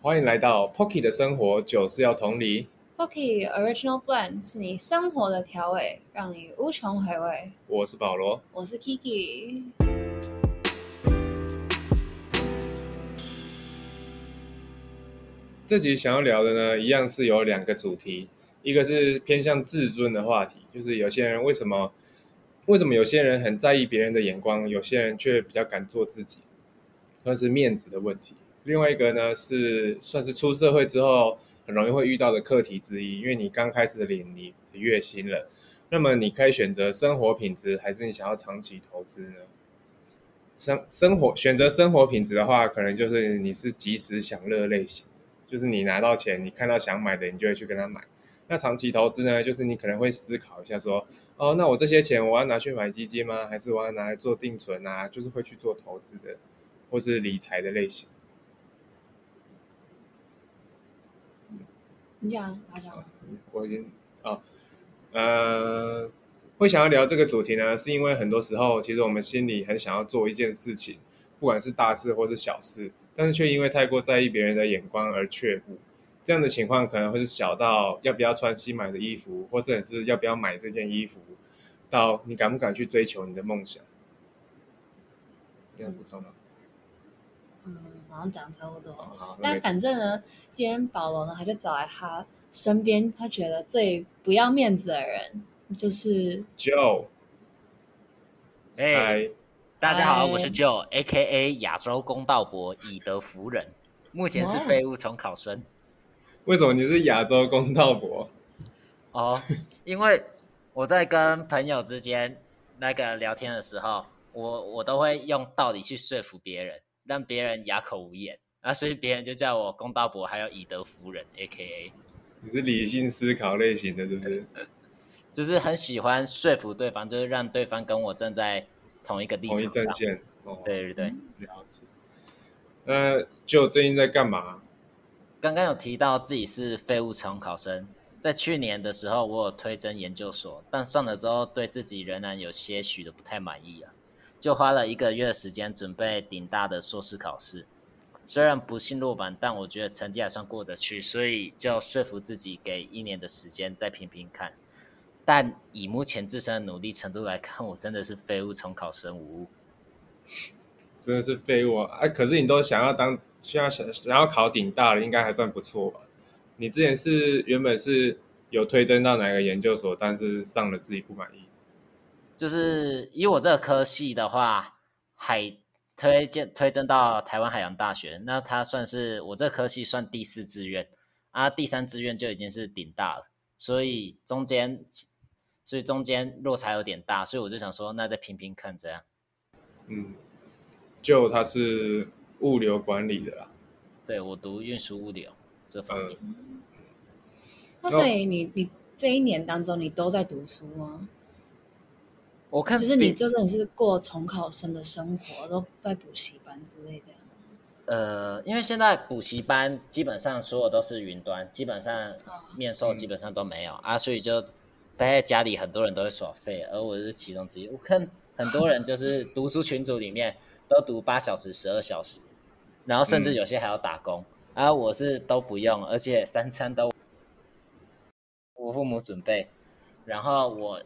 欢迎来到 Pocky 的生活，酒是要同理。Pocky Original Blend 是你生活的调味，让你无穷回味。我是保罗。我是 Kiki。这集想要聊的呢，一样是有两个主题，一个是偏向自尊的话题，就是有些人为什么为什么有些人很在意别人的眼光，有些人却比较敢做自己，算是面子的问题。另外一个呢是算是出社会之后很容易会遇到的课题之一，因为你刚开始领你的月薪了，那么你可以选择生活品质，还是你想要长期投资呢？生生活选择生活品质的话，可能就是你是及时享乐类型。就是你拿到钱，你看到想买的，你就会去跟他买。那长期投资呢，就是你可能会思考一下，说，哦，那我这些钱我要拿去买基金吗？还是我要拿来做定存啊？就是会去做投资的，或是理财的类型。你讲，我讲。我已经啊，呃，会想要聊这个主题呢，是因为很多时候，其实我们心里很想要做一件事情，不管是大事或是小事。但是却因为太过在意别人的眼光而却步，这样的情况可能会是小到要不要穿新买的衣服，或者是要不要买这件衣服，到你敢不敢去追求你的梦想。有补充吗？嗯，好像讲差不多。好，但反正呢，今天保罗呢，他就找来他身边他觉得最不要面子的人，就是 Joe。哎。大家好，我是 Joe，A K A 亚洲公道伯以德服人，目前是废物重考生。为什么你是亚洲公道伯？哦，因为我在跟朋友之间那个聊天的时候，我我都会用道理去说服别人，让别人哑口无言，啊，所以别人就叫我公道伯，还有以德服人，A K A，你是理性思考类型的，是不是？就是很喜欢说服对方，就是让对方跟我站在。同一个立场同一阵线，哦，对对对，了解。那就最近在干嘛？刚刚有提到自己是废物重考生，在去年的时候我有推甄研究所，但上了之后对自己仍然有些许的不太满意啊，就花了一个月的时间准备顶大的硕士考试。虽然不幸落榜，但我觉得成绩还算过得去，所以就说服自己给一年的时间再拼拼看。但以目前自身的努力程度来看，我真的是废物重考生无误，真的是废物啊！哎可是你都想要当，需要想想要考顶大了，应该还算不错吧？你之前是原本是有推甄到哪个研究所，但是上了自己不满意。就是以我这个科系的话，海推荐推荐到台湾海洋大学，那它算是我这科系算第四志愿啊，第三志愿就已经是顶大了，所以中间。所以中间落差有点大，所以我就想说，那再拼拼看这样。嗯，就他是物流管理的啦。对，我读运输物流这方面。嗯、那所以你你这一年当中，你都在读书吗？我看就是你就真的是过重考生的生活，都在补习班之类的。呃，因为现在补习班基本上所有都是云端，基本上面授基本上都没有、嗯、啊，所以就。待在家里，很多人都会耍废，而我是其中之一。我看很多人就是 读书群组里面都读八小时、十二小时，然后甚至有些还要打工。嗯、啊，我是都不用，而且三餐都我父母准备，然后我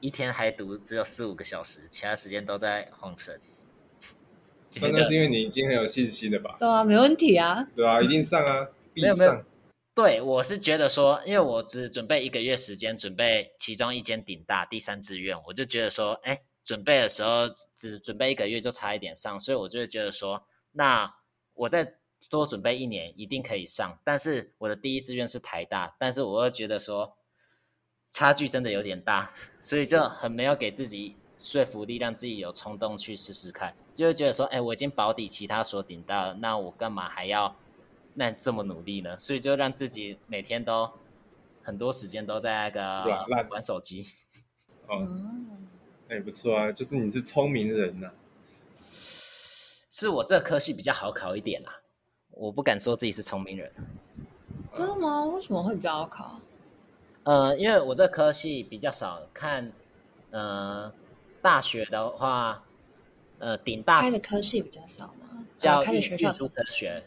一天还读只有四五个小时，其他时间都在晃神。真的是因为你已经很有信心了吧？对啊，没问题啊。对啊，一定上啊，必上。没有没有对，我是觉得说，因为我只准备一个月时间，准备其中一间顶大第三志愿，我就觉得说，哎，准备的时候只准备一个月就差一点上，所以我就会觉得说，那我再多准备一年一定可以上。但是我的第一志愿是台大，但是我又觉得说，差距真的有点大，所以就很没有给自己说服力，让自己有冲动去试试看，就会觉得说，哎，我已经保底其他所顶到了，那我干嘛还要？那这么努力呢，所以就让自己每天都很多时间都在那个玩手机。哦，那也不错啊，就是你是聪明人呐、啊。是我这科系比较好考一点啦，我不敢说自己是聪明人。真的吗？为什么会比较好考？呃，因为我这科系比较少看，呃，大学的话，呃，顶大开的科系比较少嘛？叫开的学校运输科学。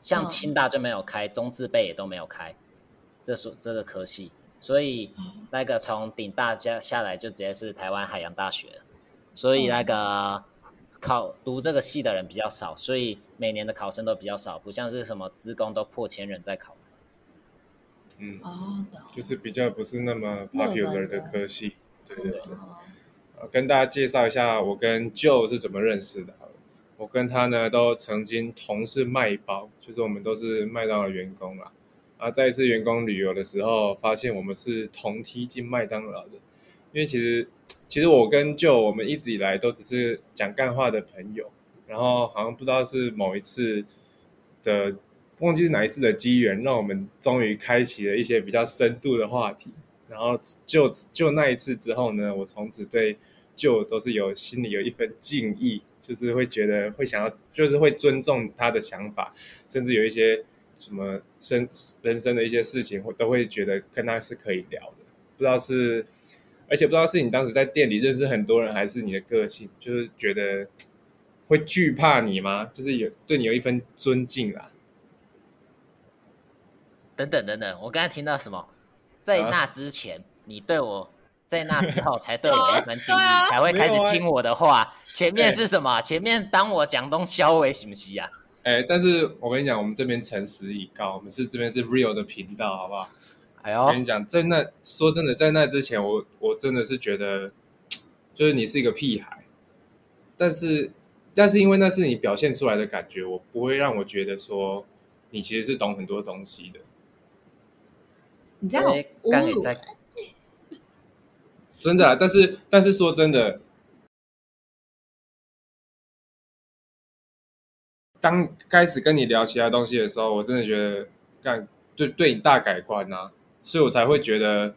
像嗯清大就没有开，中字辈也都没有开，这所这个科系，所以哦那个从顶大下下来就直接是台湾海洋大学，所以那个考读这个系的人比较少，所以每年的考生都比较少，不像是什么资工都破千人在考。嗯，哦，懂。就是比较不是那么 popular 的的科系。对对对。哦呃跟大家介绍一下我跟 Joe 是怎么认识的。我跟他呢都曾经同是卖包，就是我们都是麦当劳员工啦。啊，在一次员工旅游的时候，发现我们是同梯进麦当劳的。因为其实其实我跟 Joe 我们一直以来都只是讲干话的朋友，然后好像不知道是某一次的忘记是哪一次的机缘，让我们终于开启了一些比较深度的话题。然后就就那一次之后呢，我从此对旧都是有心里有一份敬意，就是会觉得会想要，就是会尊重他的想法，甚至有一些什么生人生的一些事情，会都会觉得跟他是可以聊的。不知道是，而且不知道是你当时在店里认识很多人，还是你的个性，就是觉得会惧怕你吗？就是有对你有一份尊敬啦。等等等等，我刚才听到什么？在啊那之前，你对我，在那之后才对我 一分敬意，啊才会开始听我的话。前面哎是什么？前面当我讲东消为行不行啊？哎，但是我跟你讲，我们这边诚实以告，我们是这边是 real 的频道，好不好？哎呦我跟，你讲，在那说真的，在那之前，我我真的是觉得，就是你是一个屁孩，但是但是因为那是你表现出来的感觉，我不会让我觉得说你其实是懂很多东西的，你这样好哎侮辱刚也在真的、啊。但是但是说真的，当开始跟你聊其他东西的时候，我真的觉得干对对你大改观啊，所以我才会觉得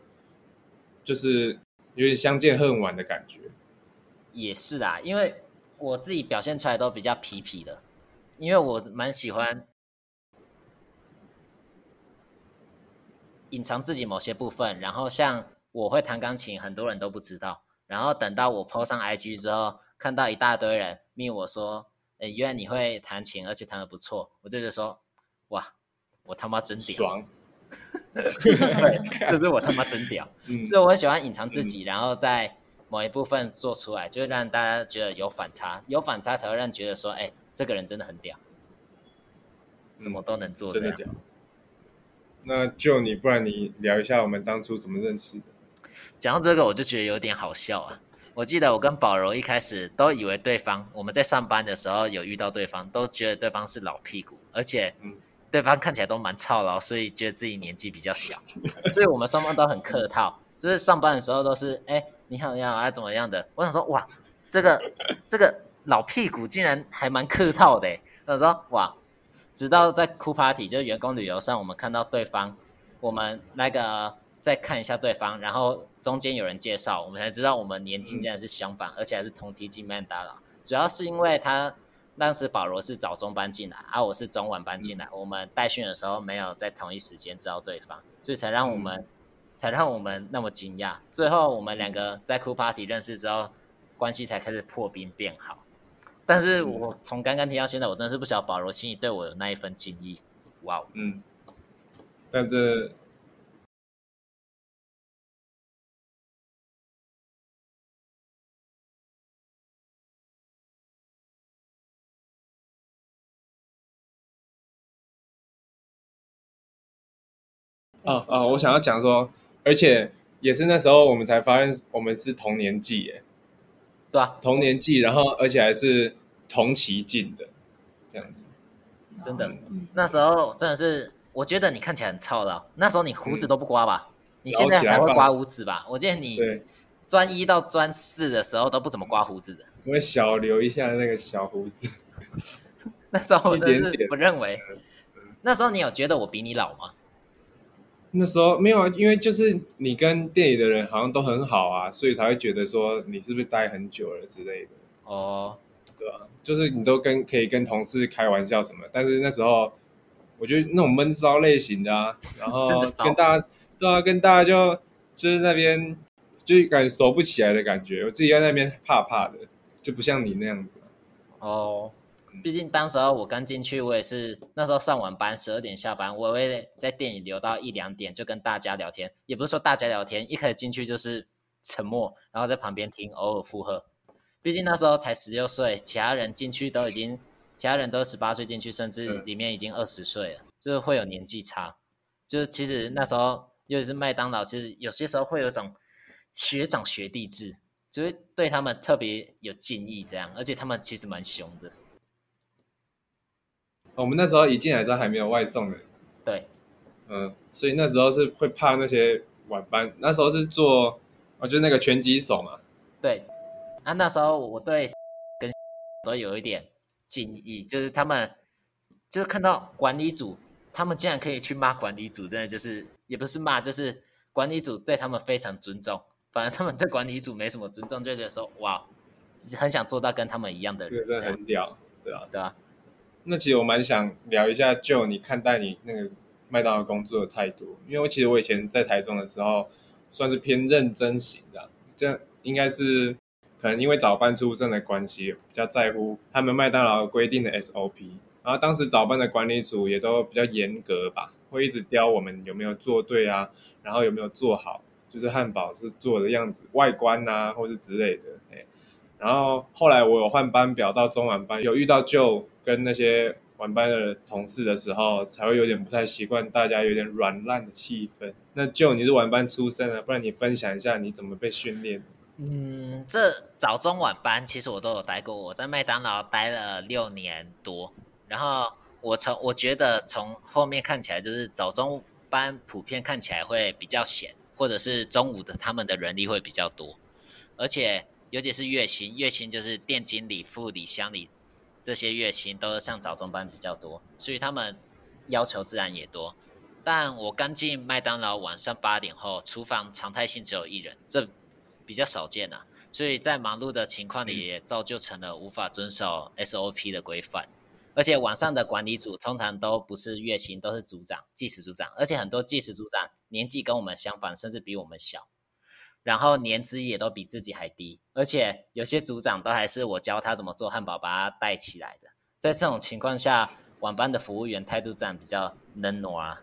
就是有点相见恨晚的感觉。也是啊，因为我自己表现出来都比较皮皮的，因为我蛮喜欢隐藏自己某些部分，然后像我会弹钢琴，很多人都不知道，然后等到我 PO 上 IG 之后，看到一大堆人密我说，诶，原来你会弹琴，而且弹的不错，我就觉得说，哇，我他妈真屌，爽，对，就是我他妈真屌。嗯，所以我很喜欢隐藏自己，然后在某一部分做出来，就会让大家觉得有反差，有反差才会让人觉得说，哎，这个人真的很屌，什么都能做，这样。真的屌。那就你，不然你聊一下我们当初怎么认识的？讲到这个，我就觉得有点好笑啊。我记得我跟宝柔一开始都以为对方，我们在上班的时候有遇到对方，都觉得对方是老屁股，而且嗯对方看起来都蛮操劳，所以觉得自己年纪比较小，所以我们双方都很客套，就是上班的时候都是哎你好你好啊怎么样的。我想说哇，这个这个老屁股竟然还蛮客套的欸，我想说哇，直到在酷 party 就是员工旅游上，我们看到对方，我们那个再看一下对方，然后中间有人介绍，我们才知道我们年纪竟然是相反，而且还是同梯进曼达劳。主要是因为他当时保罗是早中班进来，啊，我是中晚班进来，我们代训的时候没有在同一时间知道对方，所以才让我们、才让我们那么惊讶。最后我们两个在酷 party 认识之后，关系才开始破冰变好。但是我从刚刚听到现在，我真的是不晓得保罗心里对我有那一份敬意。哇哦！嗯，但是哦哦，我想要讲说，而且也是那时候我们才发现我们是同年纪耶，对啊，同年纪，然后而且还是同期进的，这样子。真的嗯，那时候真的是，我觉得你看起来很操劳。那时候你胡子都不刮吧？你现在才会刮胡子吧？我记得你对，专一到专四的时候都不怎么刮胡子的。我会小留一下那个小胡子。那时候我真的是不认为。那时候你有觉得我比你老吗？那时候没有啊，因为就是你跟店里的人好像都很好啊，所以才会觉得说你是不是待很久了之类的，哦，对啊？就是你都跟可以跟同事开玩笑什么，但是那时候我觉得那种闷骚类型的啊，然后 跟大家对啊，跟大家就就是那边就是感觉熟不起来的感觉，我自己在那边怕怕的，就不像你那样子。哦，毕竟当时候我刚进去，我也是那时候上晚班，十二点下班，我会在店里留到一两点，就跟大家聊天。也不是说大家聊天，一开始进去就是沉默，然后在旁边听，偶尔附和。毕竟那时候才十六岁，其他人进去都已经，其他人都十八岁进去，甚至里面已经二十岁了，就是会有年纪差。就是其实那时候，尤其是麦当劳，其实有些时候会有种学长学弟制，就是对他们特别有敬意这样，而且他们其实蛮凶的。我们那时候一进来时候还没有外送的，对，嗯，所以那时候是会怕那些晚班。那时候是做，哦，就是那个拳击手嘛。对，啊，那时候我对跟 都有一点敬意，就是他们就是看到管理组，他们竟然可以去骂管理组，真的就是也不是骂，就是管理组对他们非常尊重。反而他们对管理组没什么尊重，就觉得说哇，很想做到跟他们一样的人，真的很屌，对啊，对啊。那其实我蛮想聊一下，就你看待你那个麦当劳工作的态度，因为我其实我以前在台中的时候，算是偏认真型的，这应该是可能因为早班出身的关系，比较在乎他们麦当劳规定的 SOP，然后当时早班的管理组也都比较严格吧，会一直刁我们有没有做对啊，然后有没有做好，就是汉堡是做的样子，外观啊，或是之类的，哎。然后后来我有换班表到中晚班，有遇到就跟那些晚班的同事的时候，才会有点不太习惯，大家有点软烂的气氛。那就你是晚班出身的，不然你分享一下你怎么被训练？嗯，这早中晚班其实我都有待过，我在麦当劳待了六年多。然后我从我觉得从后面看起来，就是早中班普遍看起来会比较闲，或者是中午的他们的人力会比较多，而且。尤其是月薪，月薪就是店经理、副理、乡里这些月薪都是上早中班比较多，所以他们要求自然也多。但我刚进麦当劳，晚上八点后，厨房常态性只有一人，这比较少见啊。所以在忙碌的情况里，也造就成了无法遵守 SOP 的规范。而且晚上的管理组通常都不是月薪，都是组长、计时组长，而且很多计时组长年纪跟我们相反，甚至比我们小。然后年资也都比自己还低，而且有些组长都还是我教他怎么做汉堡，把他带起来的。在这种情况下，晚班的服务员态度自然比较冷暖啊。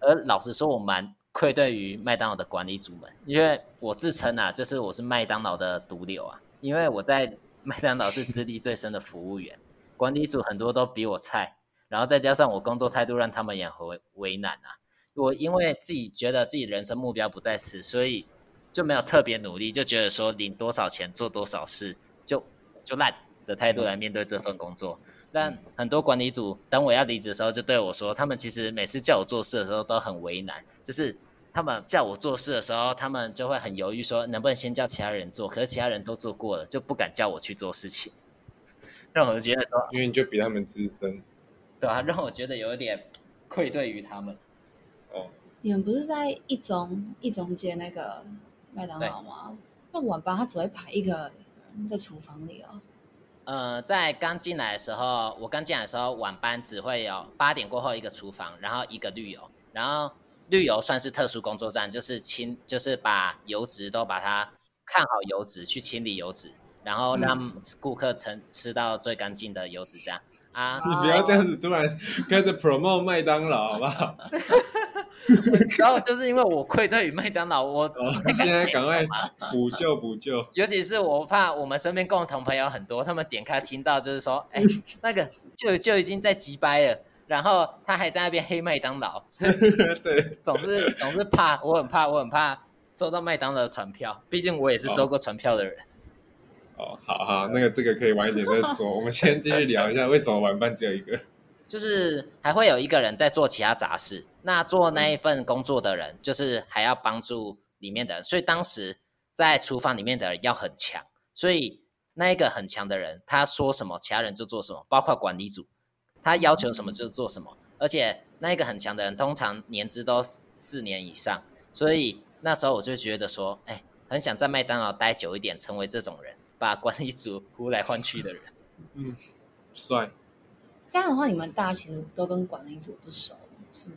而老实说，我蛮愧对于麦当劳的管理组们，因为我自称啊，就是我是麦当劳的毒瘤啊。因为我在 麦当劳是资历最深的服务员，管理组很多都比我菜，然后再加上我工作态度让他们也很为难啊。我因为自己觉得自己人生目标不在此，所以。就没有特别努力，就觉得说领多少钱做多少事，就就烂的态度来面对这份工作。但很多管理组等我要离职的时候，就对我说，他们其实每次叫我做事的时候都很为难，就是他们叫我做事的时候，他们就会很犹豫，说能不能先叫其他人做，可是其他人都做过了，就不敢叫我去做事情，让我觉得说，因为你就比他们资深，对啊，让我觉得有一点愧对于他们。哦，你们不是在一中一中街那个？麦当劳吗？那晚班他只会排一个人在厨房里哦。呃，在刚进来的时候，我刚进来的时候，晚班只会有八点过后一个厨房，然后一个绿油，然后绿油算是特殊工作站，就是清，就是把油脂都把它看好油脂，去清理油脂，然后让顾客吃吃到最干净的油脂这样。啊！你不要这样子突然开始 promote 麦当劳好不好？然后就是因为我愧对于麦当劳，我现在赶快补救补救。尤其是我怕我们身边共同朋友很多，他们点开听到就是说，哎，那个就就已经在急掰了，然后他还在那边黑麦当劳。对，总是总是怕，我很怕，我很怕收到麦当劳的传票，毕竟我也是收过传票的人。哦，哦好好，那个这个可以晚一点再说。我们先继续聊一下，为什么晚班只有一个？就是还会有一个人在做其他杂事，那做那一份工作的人，就是还要帮助里面的人。所以当时在厨房里面的人要很强，所以那一个很强的人，他说什么，其他人就做什么，包括管理组，他要求什么就做什么。而且那一个很强的人，通常年资都四年以上，所以那时候我就觉得说，哎，很想在麦当劳待久一点，成为这种人。把管理组呼来唤去的人，嗯，帅。这样的话，你们大家其实都跟管理组不熟，是吗？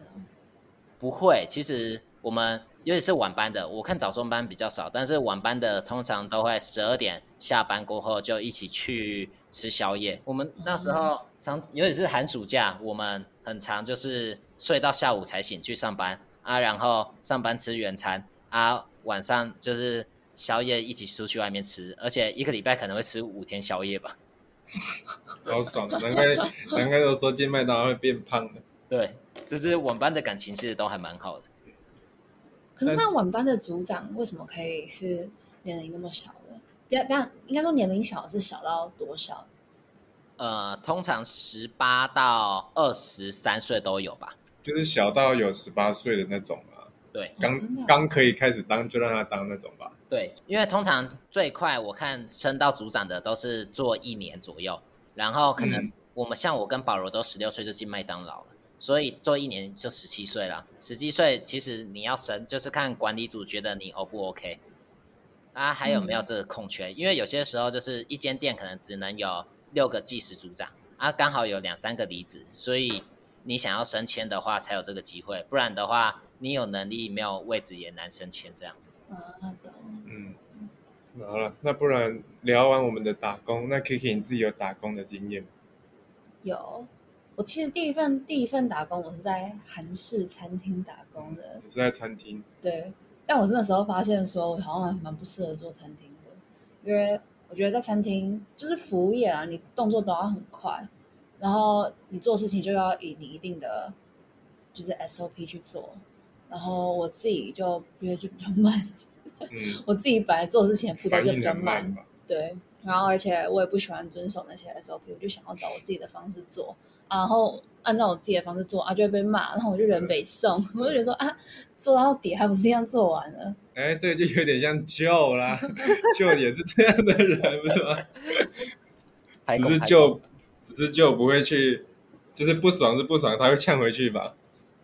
不会，其实我们尤其是晚班的，我看早中班比较少，但是晚班的通常都会十二点下班过后就一起去吃宵夜。我们那时候常，尤其是寒暑假，我们很长就是睡到下午才醒去上班啊，然后上班吃原餐啊，晚上就是宵夜一起出去外面吃，而且一个礼拜可能会吃五天宵夜吧。好爽，难怪难怪都说进麦当劳会变胖的。对，就是晚班的感情其实都还蛮好的。可是那晚班的组长为什么可以是年龄那么小的？但但应该说年龄小是小到多少？呃，通常十八到二十三岁都有吧。就是小到有十八岁的那种啊。对，刚刚可以开始当就让他当那种吧。对，因为通常最快我看升到组长的都是做一年左右，然后可能我们像我跟保罗都十六岁就进麦当劳了。所以做一年就十七岁了，十七岁其实你要升，就是看管理组觉得你 O 不 OK，啊还有没有这个空缺？因为有些时候就是一间店可能只能有六个技师组长，啊刚好有两三个离职，所以你想要升迁的话才有这个机会，不然的话你有能力没有位置也难升迁这样。啊懂。嗯，好了，那不然聊完我们的打工，那 Kiki 你自己有打工的经验吗？有。我其实第一份第一份打工，我是在韩式餐厅打工的。你是在餐厅？对，但我是那时候发现说，我好像还蛮不适合做餐厅的，因为我觉得在餐厅就是服务业啊，你动作都要很快，然后你做事情就要以你一定的就是 SOP 去做，然后我自己就觉得就比较慢。嗯，我自己本来做事情的步骤就比较慢，对。然后，而且我也不喜欢遵守那些 SOP，我就想要找我自己的方式做，然后按照我自己的方式做啊，就会被骂，然后我就人北送，我就觉得说啊，做到底还不是一样做完了？哎，这个就有点像旧啦，旧也是这样的人，是吗？只是就，只是就不会去，就是不爽是不爽，他会呛回去吧？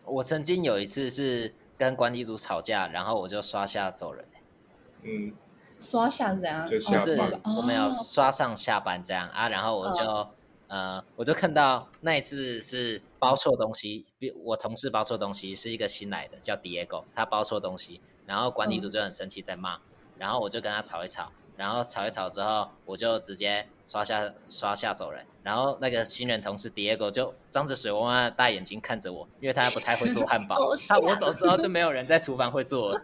我曾经有一次是跟管理组吵架，然后我就刷下走人。嗯。刷下是怎样？就下班，我们有刷上下班这样啊，然后我就呃，我就看到那一次是包错东西，比我同事包错东西，是一个新来的叫 Diego，他包错东西，然后管理组就很生气在骂，然后我就跟他吵一吵，然后吵一吵之后，我就直接刷下刷下走人，然后那个新人同事 Diego 就张着水汪汪的大眼睛看着我，因为他不太会做汉堡，他我走之后就没有人在厨房会做了。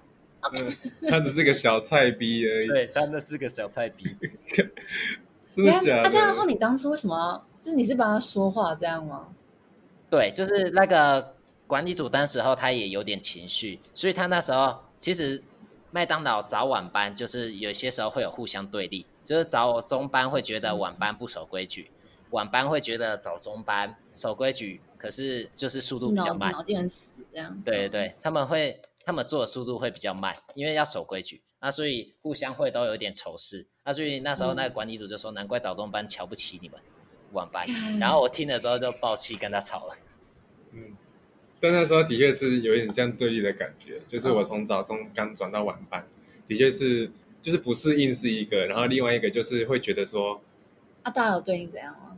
嗯，他只是个小菜逼而已。对，他那是个小菜逼。真的假的？那这样的话，你当初为什么？就是你是帮他说话这样吗？对，就是那个管理组当时候他也有点情绪，所以他那时候其实麦当劳早晚班就是有些时候会有互相对立，就是早中班会觉得晚班不守规矩，晚班会觉得早中班守规矩，可是就是速度比较慢，脑筋很死这样。对对对，他们会。他们做的速度会比较慢，因为要守规矩，那所以互相会都有点仇视，那所以那时候那个管理组就说，难怪早中班瞧不起你们晚班，然后我听了之后就爆气跟他吵了。嗯，但那时候的确是有点这样对立的感觉，就是我从早中刚转到晚班，的确是就是不适应是一个，然后另外一个就是会觉得说，啊，大家有对你怎样吗？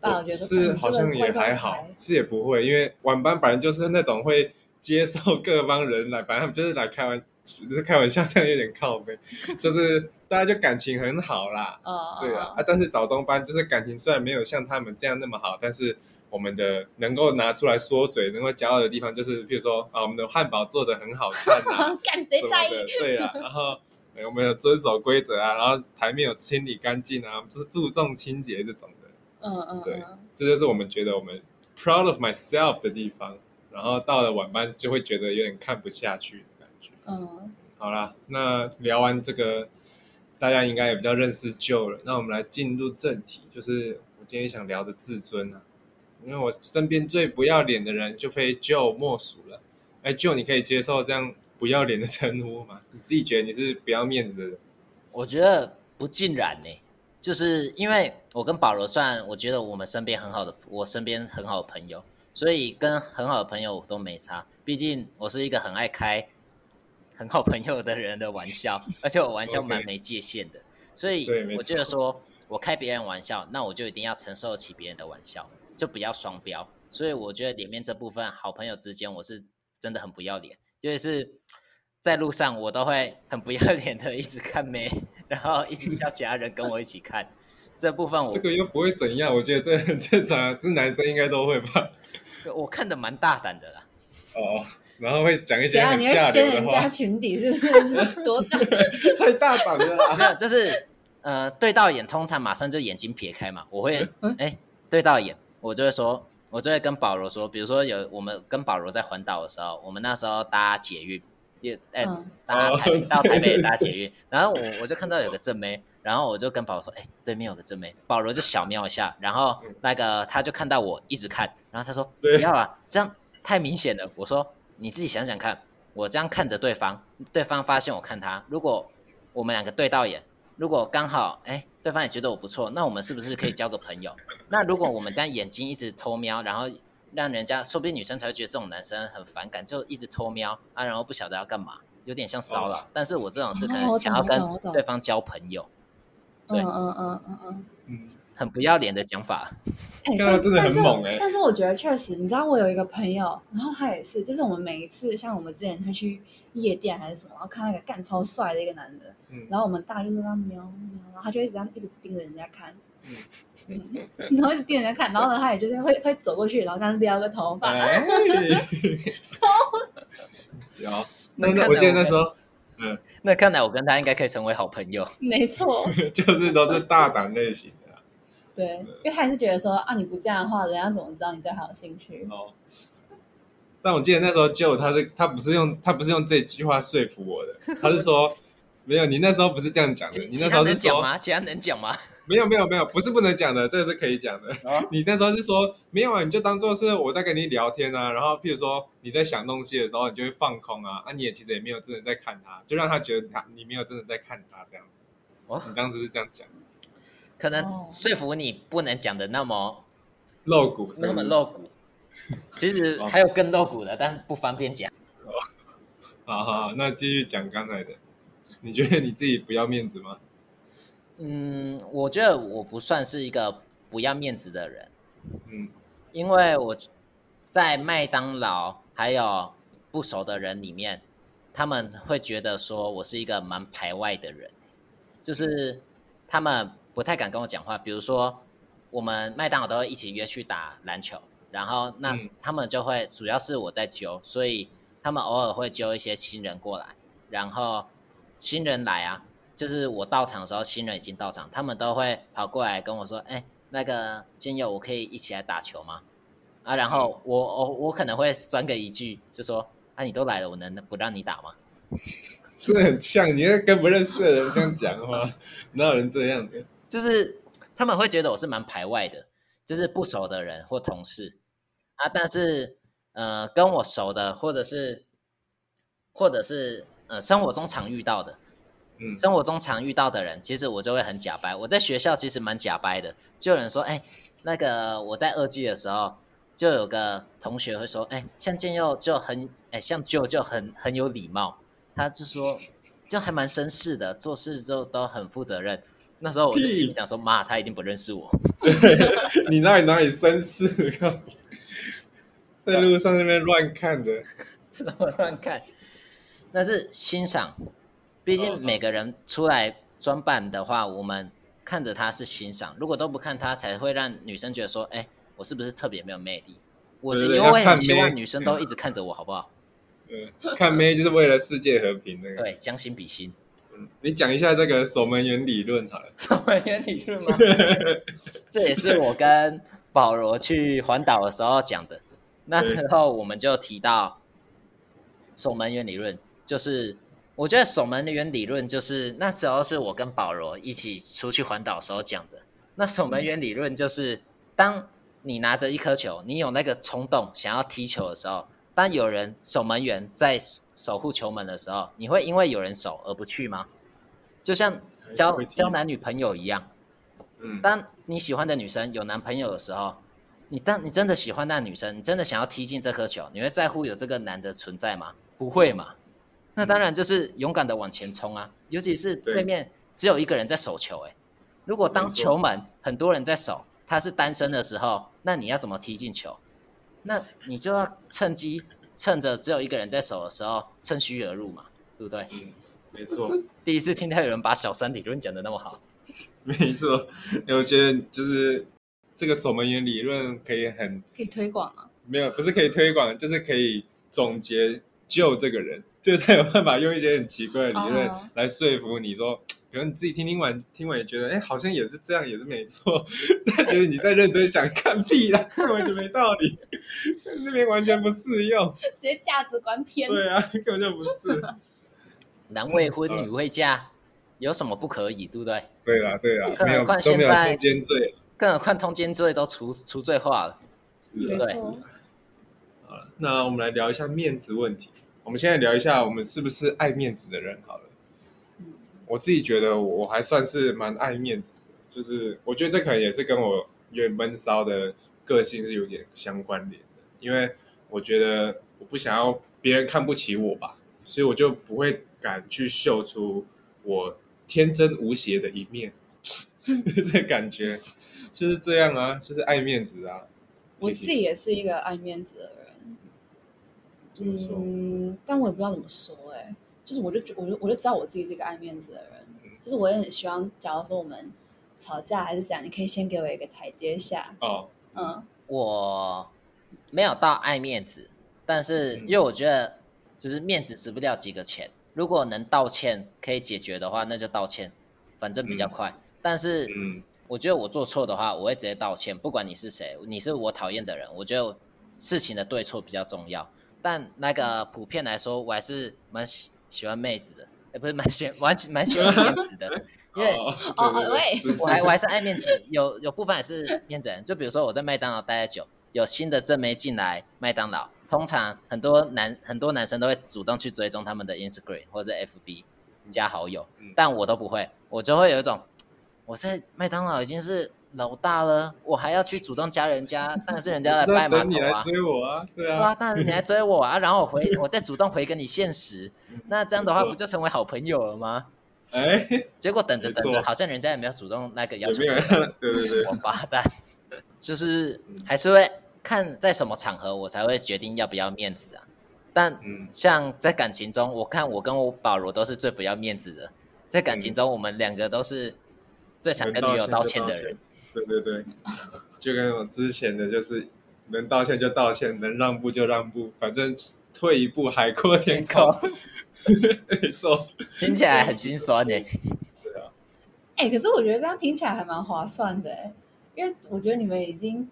大家觉得是好像也还好，是也不会，因为晚班本来就是那种会。接受各方人来，反正就是来开玩，就是开玩笑，这样有点靠背，就是大家就感情很好啦。哦，对啊，啊，但是早中班就是感情虽然没有像他们这样那么好，但是我们的能够拿出来说嘴、能够骄傲的地方，就是比如说啊，我们的汉堡做的很好看啊，干谁在意？对啊，然后我们有遵守规则啊，然后台面有清理干净啊，就是注重清洁这种的。嗯嗯，对，这就是我们觉得我们 proud of myself 的地方。然后到了晚班就会觉得有点看不下去的感觉。嗯，好啦，那聊完这个，大家应该也比较认识 Joe 了。那我们来进入正题，就是我今天想聊的自尊啊。因为我身边最不要脸的人就非 Joe 莫属了。哎，Joe，你可以接受这样不要脸的称呼吗？你自己觉得你是不要面子的人？我觉得不尽然呢，就是因为我跟保罗算，我觉得我们身边很好的，我身边很好的朋友。所以跟很好的朋友都没差，毕竟我是一个很爱开很好朋友的人的玩笑，而且我玩笑蛮没界限的。所以我觉得说我开别人玩笑，那我就一定要承受起别人的玩笑，就不要双标。所以我觉得里面这部分好朋友之间，我是真的很不要脸。就是在路上，我都会很不要脸的一直看妹，然后一直叫其他人跟我一起看。这部分我这个又不会怎样，我觉得这很正常啊，是男生应该都会吧？我看的蛮大胆的啦。哦，然后会讲一些等下你会很下掀人家流的话，裙底，是不是 多大？太大胆了啦！没有，就是呃，对到眼通常马上就眼睛撇开嘛，我会嗯哎、对到眼，我就会说，我就会跟保罗说，比如说有我们跟保罗在环岛的时候，我们那时候搭捷运，也哎、嗯搭台北哦到台北对搭捷运，然后我我就看到有个正妹，然后我就跟保罗说，哎、对面有个正妹，保罗就小瞄一下，然后那个他就看到我一直看，然后他说不要啊，这样太明显了。我说你自己想想看，我这样看着对方，对方发现我看他，如果我们两个对到眼，如果刚好哎对方也觉得我不错，那我们是不是可以交个朋友？那如果我们这样眼睛一直偷瞄，然后让人家说不定女生才会觉得这种男生很反感，就一直偷瞄啊，然后不晓得要干嘛，有点像骚扰。但是我这种是可能想要跟对方交朋友，对嗯嗯嗯嗯嗯。嗯，很不要脸的讲法。哎、看到真的很但是猛欸但是我觉得确实，你知道我有一个朋友，然后他也是，就是我们每一次像我们之前他去夜店还是什么，然后看到一个干超帅的一个男的，嗯然后我们大家就是这样瞄瞄，然后他就一直这样一直盯着人家看，嗯嗯，然后一直盯着人家看，然后呢，他也就是会会走过去，然后这样撩个头发，哎有，那那看来那我记得那我时候，嗯，那看来我跟他应该可以成为好朋友。没错，就是都是大胆类型的啦。对，因为他也是觉得说啊，你不这样的话，人家怎么知道你对他有兴趣？哦，但我记得那时候就他是他不是用他不是用这句话说服我的，他是说没有，你那时候不是这样讲的，你那时候是说讲吗？其他能讲吗？没有没有没有，不是不能讲的，这个是可以讲的。哦 你那时候是说没有啊，你就当做是我在跟你聊天啊，然后譬如说你在想东西的时候，你就会放空啊，啊，你也其实也没有真的在看他，就让他觉得他你没有真的在看他这样子。哦你当时是这样讲，可能哦说服你不能讲的那么露骨那么露骨。其实哦还有更露骨的，但不方便讲。好好，那继续讲刚才的，你觉得你自己不要面子吗？嗯，我觉得我不算是一个不要面子的人，嗯因为我在麦当劳还有不熟的人里面，他们会觉得说我是一个蛮排外的人，就是他们不太敢跟我讲话。比如说，我们麦当劳都会一起约去打篮球，然后那嗯他们就会主要是我在揪，所以他们偶尔会揪一些新人过来，然后新人来啊，就是我到场的时候，新人已经到场，他们都会跑过来跟我说：“哎，那个金友，我可以一起来打球吗？”啊，然后我我我可能会酸个一句，就说：“啊，你都来了，我能不让你打吗 真的很像，你在跟不认识的人这样讲话，哪有人这样的？？”就是他们会觉得我是蛮排外的，就是不熟的人或同事啊，但是呃，跟我熟的，或者是或者是呃，生活中常遇到的，嗯生活中常遇到的人，其实我就会很假掰。我在学校其实蛮假掰的，就有人说，哎，那个我在二季的时候，就有个同学会说，哎，像建佑就很，哎，像舅就很很有礼貌，他就说就还蛮绅士的，做事就都很负责任。那时候我就心里想说，妈，他一定不认识我。你哪里哪里绅士？靠 在路上那边乱看的，怎 么乱看？那是欣赏，毕哦竟每个人出来装扮的话，我们看着他是欣赏，如果都不看他，才会让女生觉得说，哎，我是不是特别没有魅力？我是因为很希望女生都一直看着我，好不好？嗯，看妹就是为了世界和平那个。对，将心比心。嗯，你讲一下这个守门员理论好了。守门员理论吗？这也是我跟保罗去环岛的时候讲的。那时候我们就提到守门员理论，就是我觉得守门员理论就是那时候是我跟保罗一起出去环岛的时候讲的。那守门员理论就是，当你拿着一颗球，你有那个冲动想要踢球的时候，当有人守门员在守护球门的时候，你会因为有人守而不去吗？就像交交男女朋友一样，嗯，当你喜欢的女生有男朋友的时候，你当你真的喜欢那女生，你真的想要踢进这颗球，你会在乎有这个男的存在吗？不会嘛。那当然就是勇敢的往前冲啊！尤其是对对面只有一个人在守球、欸，如果当球门很多人在守，他是单身的时候，那你要怎么踢进球？那你就要趁机趁着只有一个人在守的时候趁虚而入嘛，对不对？嗯，没错，第一次听到有人把小三理论讲的那么好，没错。我觉得就是这个守门员理论可以很可以推广啊。没有，不是可以推广，就是可以总结救这个人，就是他有办法用一些很奇怪的理论哦来说服你说，比如你自己听听完，听完也觉得，哎，好像也是这样，也是没错，但其实你在认真想，看屁啦，根本就没道理，那边完全不适用，直接价值观偏。对啊，根本就不是。男未婚女未嫁，有什么不可以，对不对？对啦，对啦，更没有何况都没有现在通奸罪，更何况通奸罪都除除罪化了，是啊没错。好了，那我们来聊一下面子问题。我们现在聊一下，我们是不是爱面子的人？好了，嗯我自己觉得我还算是蛮爱面子的，就是我觉得这可能也是跟我有点闷骚的个性是有点相关联的，因为我觉得我不想要别人看不起我吧，所以我就不会敢去秀出我天真无邪的一面，这感觉就是这样啊，就是爱面子啊。我自己也是一个爱面子的人，怎么说？嗯，但我也不知道怎么说哎、就是我就觉我就我就知道我自己是一个爱面子的人，嗯就是我也很希望，假如说我们吵架还是怎样，你可以先给我一个台阶下，哦，嗯，我没有到爱面子，但是嗯因为我觉得就是面子值不了几个钱，如果能道歉可以解决的话，那就道歉，反正比较嗯快。但是嗯我觉得我做错的话，我会直接道歉，不管你是谁，你是我讨厌的人，我觉得事情的对错比较重要。但那个普遍来说，我还是蛮喜喜欢妹子的，也不是蛮喜 蛮喜蛮喜欢面子的，因为哦喂。我还我还是爱面子，有有部分也是面子人。就比如说我在麦当劳待的久，有新的正妹进来麦当劳，通常很多男很多男生都会主动去追踪他们的 Instagram 或者 FB 加好友，嗯。但我都不会，我就会有一种我在麦当劳已经是老大了，我还要去主动加人家，当然是人家 来拜码等你来头啊。追我啊，对啊，对啊，当然是你来追我啊，然后我回，我再主动回跟你现实，那这样的话不就成为好朋友了吗？哎，结果等着等着，好像人家也没有主动那个要求？对对对，王八蛋，就是还是会看在什么场合我才会决定要不要面子啊。但嗯像在感情中，我看我跟我保罗都是最不要面子的。在感情中，我们两个都是最常跟女友道歉的人。。对对对，就跟我之前的就是能道歉就道歉，能让步就让步，反正退一步海阔天空。没错，听起来很心酸呢。对啊，哎、可是我觉得这样听起来还蛮划算的哎，因为我觉得你们已经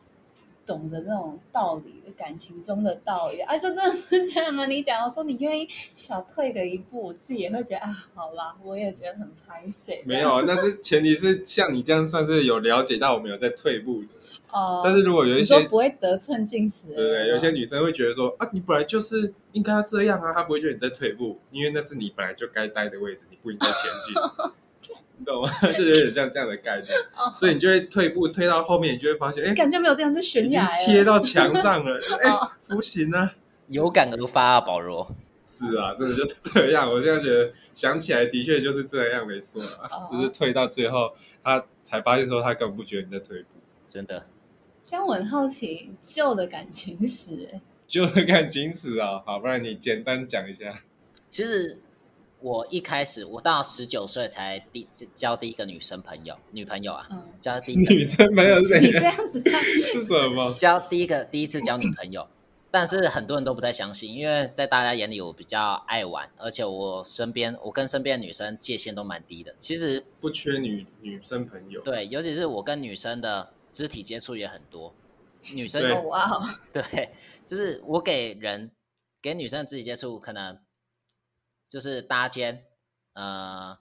懂得那种道理，感情中的道理啊，就真的是这样吗。你讲我说你愿意小退个一步，我自己也会觉得啊，好啦，我也觉得很拍谁。没有，啊，那是前提是像你这样算是有了解到我们有在退步的。哦，但是如果有一你些说不会得寸进尺对对，有些女生会觉得说啊，你本来就是应该要这样啊，她不会觉得你在退步，因为那是你本来就该待的位置，你不应该前进，你懂吗？就有点像这样的概念，哦，所以你就会退步，退到后面，你就会发现，哎，感觉没有地方就悬已经崖贴到墙上了，哎哦，不行啊！有感而发啊，保罗。是啊，真的就是这样。我现在觉得想起来的确就是这样，没错啊，哦就是退到最后，他才发现说他根本不觉得你在退步，真的，这样我很好奇旧的感情史，哎，就会感情史啊。好，不然你简单讲一下。其实我一开始我到十九岁才第交第一个女生朋友，女朋友啊，嗯，交第一个女生朋友是你这样？子 是什么？交第一个第一次交女朋友，但是很多人都不太相信，因为在大家眼里我比较爱玩，而且我身边我跟身边的女生界限都蛮低的。其实不缺女女生朋友。对，尤其是我跟女生的肢体接触也很多，女生哦，对，就是我给人给女生的肢体接触，可能就是搭肩，呃，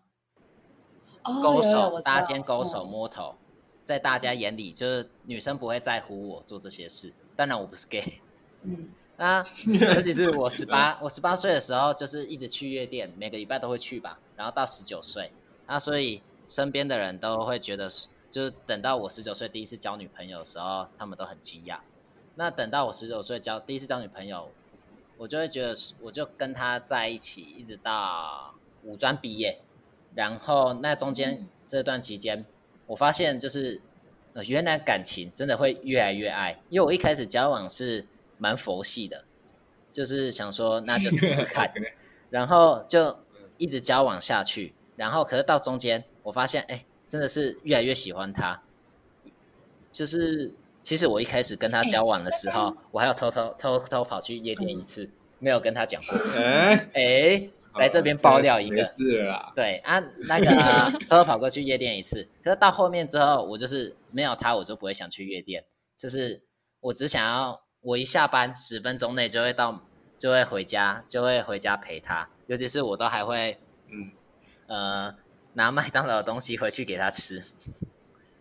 哦勾手、搭肩、勾手、嗯摸头，在大家眼里，就是女生不会在乎我做这些事。当然，我不是 gay。嗯，那 尤其是我十八，我十八岁的时候，就是一直去夜店，每个礼拜都会去吧。然后到十九岁，那所以身边的人都会觉得是，就是等到我十九岁第一次交女朋友的时候，他们都很惊讶。那等到我十九岁交第一次交女朋友，我就会觉得，我就跟他在一起，一直到五专毕业。然后那中间嗯这段期间，我发现就是，呃，原来感情真的会越来越爱。因为我一开始交往是蛮佛系的，就是想说那就试试看，然后就一直交往下去，然后可是到中间我发现，哎，真的是越来越喜欢他，就是其实我一开始跟他交往的时候，我还要偷偷偷偷跑去夜店一次，没有跟他讲过，哎，哎，来这边爆料一个，没事啦。对啊，那个偷偷跑过去夜店一次，可是到后面之后，我就是没有他，我就不会想去夜店，就是我只想要我一下班十分钟内就会到，就会回家，就会回家陪他，尤其是我都还会嗯，呃拿麦当劳的东西回去给他吃，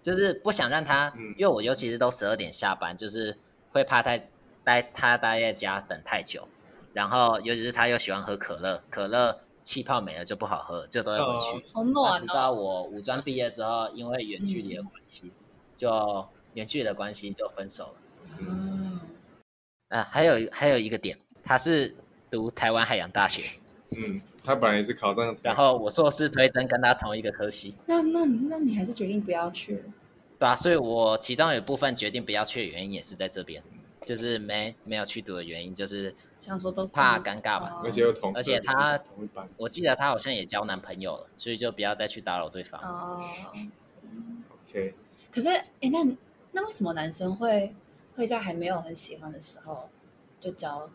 就是不想让他，嗯因为我尤其是都十二点下班，就是会怕他待他待在家等太久，然后尤其是他又喜欢喝可乐，可乐气泡没了就不好喝，就都要回去。直到哦。我五专毕业之后，因为远距离的关系，就远距离的关系就分手了。嗯，啊，还有还有一个点，他是读台湾海洋大学，嗯，他本来也是考上，然后我硕士推甄跟他同一个科系，那那那你还是决定不要去了？对啊，所以我其中有一部分决定不要去的原因也是在这边，就是没没有去读的原因，就是想说都怕尴尬吧。哦而且又同，而且他同一班我记得他好像也交男朋友了，所以就不要再去打扰对方。哦，，OK，可是哎，那那为什么男生会会在还没有很喜欢的时候就交，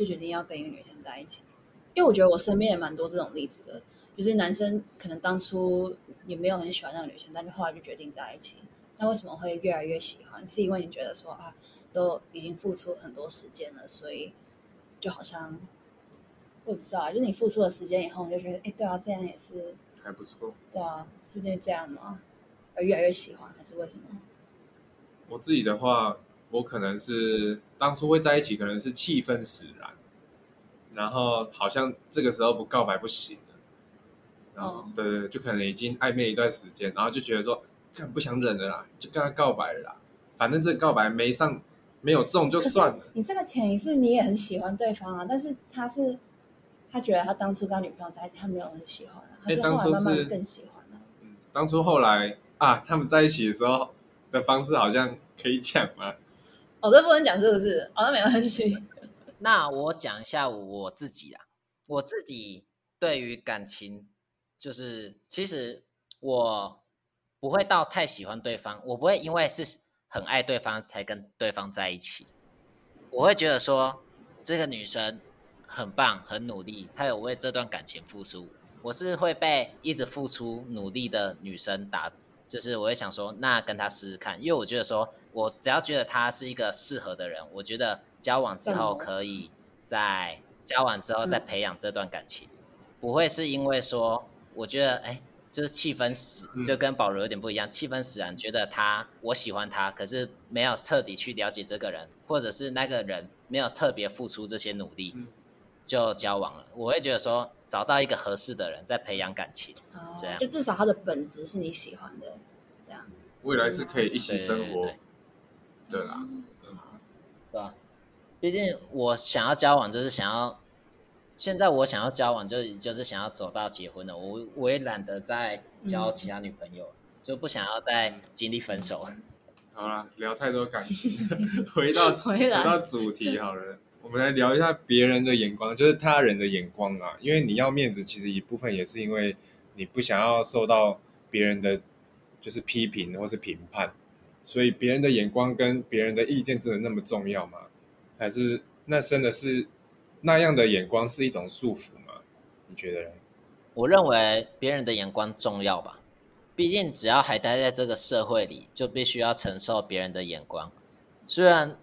就决定要跟一个女生在一起？因为我觉得我身边也蛮多这种例子的，就是男生可能当初也没有很喜欢那个女生，但是后来就决定在一起。那为什么会越来越喜欢？是因为你觉得说啊，都已经付出很多时间了，所以就好像我也不知道啊，就是你付出了时间以后，你就觉得哎，对啊，这样也是还不错。对啊，是因为这样吗？而越来越喜欢，还是为什么？我自己的话，我可能是当初会在一起，可能是气氛使然，然后好像这个时候不告白不行了，然后、哦对对对，就可能已经暧昧一段时间，然后就觉得说，看不想忍了啦，就跟他告白了啦，反正这个告白没上没有中就算了，你这个潜意识你也很喜欢对方啊，但是他是他觉得他当初跟他女朋友在一起，他没有很喜欢啊，他是后来慢慢更喜欢啊。嗯，当初后来啊，他们在一起的时候的方式好像可以讲吗？哦，这不能讲是不是？哦，那没关系。那我讲一下我自己啦，我自己对于感情，就是其实我不会到太喜欢对方，我不会因为是很爱对方才跟对方在一起，我会觉得说这个女生很棒，很努力，她有为这段感情付出，我是会被一直付出努力的女生打。就是我会想说，那跟他试试看，因为我觉得说，我只要觉得他是一个适合的人，我觉得交往之后可以在交往之后再嗯。培养这段感情，不会是因为说，我觉得哎，就是气氛使嗯。就跟保罗有点不一样，气氛使然，觉得他我喜欢他，可是没有彻底去了解这个人，或者是那个人没有特别付出这些努力，嗯就交往了。我会觉得说，找到一个合适的人再培养感情，哦这样就至少他的本质是你喜欢的，这样。未来是可以一起生活对对，对啦，对吧？毕竟我想要交往，就是想要，现在我想要交往，就就是想要走到结婚了。我我也懒得再交嗯其他女朋友了，就不想要再经历分手。好了，聊太多感情，回到回来到主题好了。我们来聊一下别人的眼光，就是他人的眼光啊。因为你要面子，其实一部分也是因为你不想要受到别人的就是批评或是评判，所以别人的眼光跟别人的意见真的那么重要吗？还是那真的是那样的眼光是一种束缚吗？你觉得？我认为别人的眼光重要吧，毕竟只要还待在这个社会里，就必须要承受别人的眼光。虽然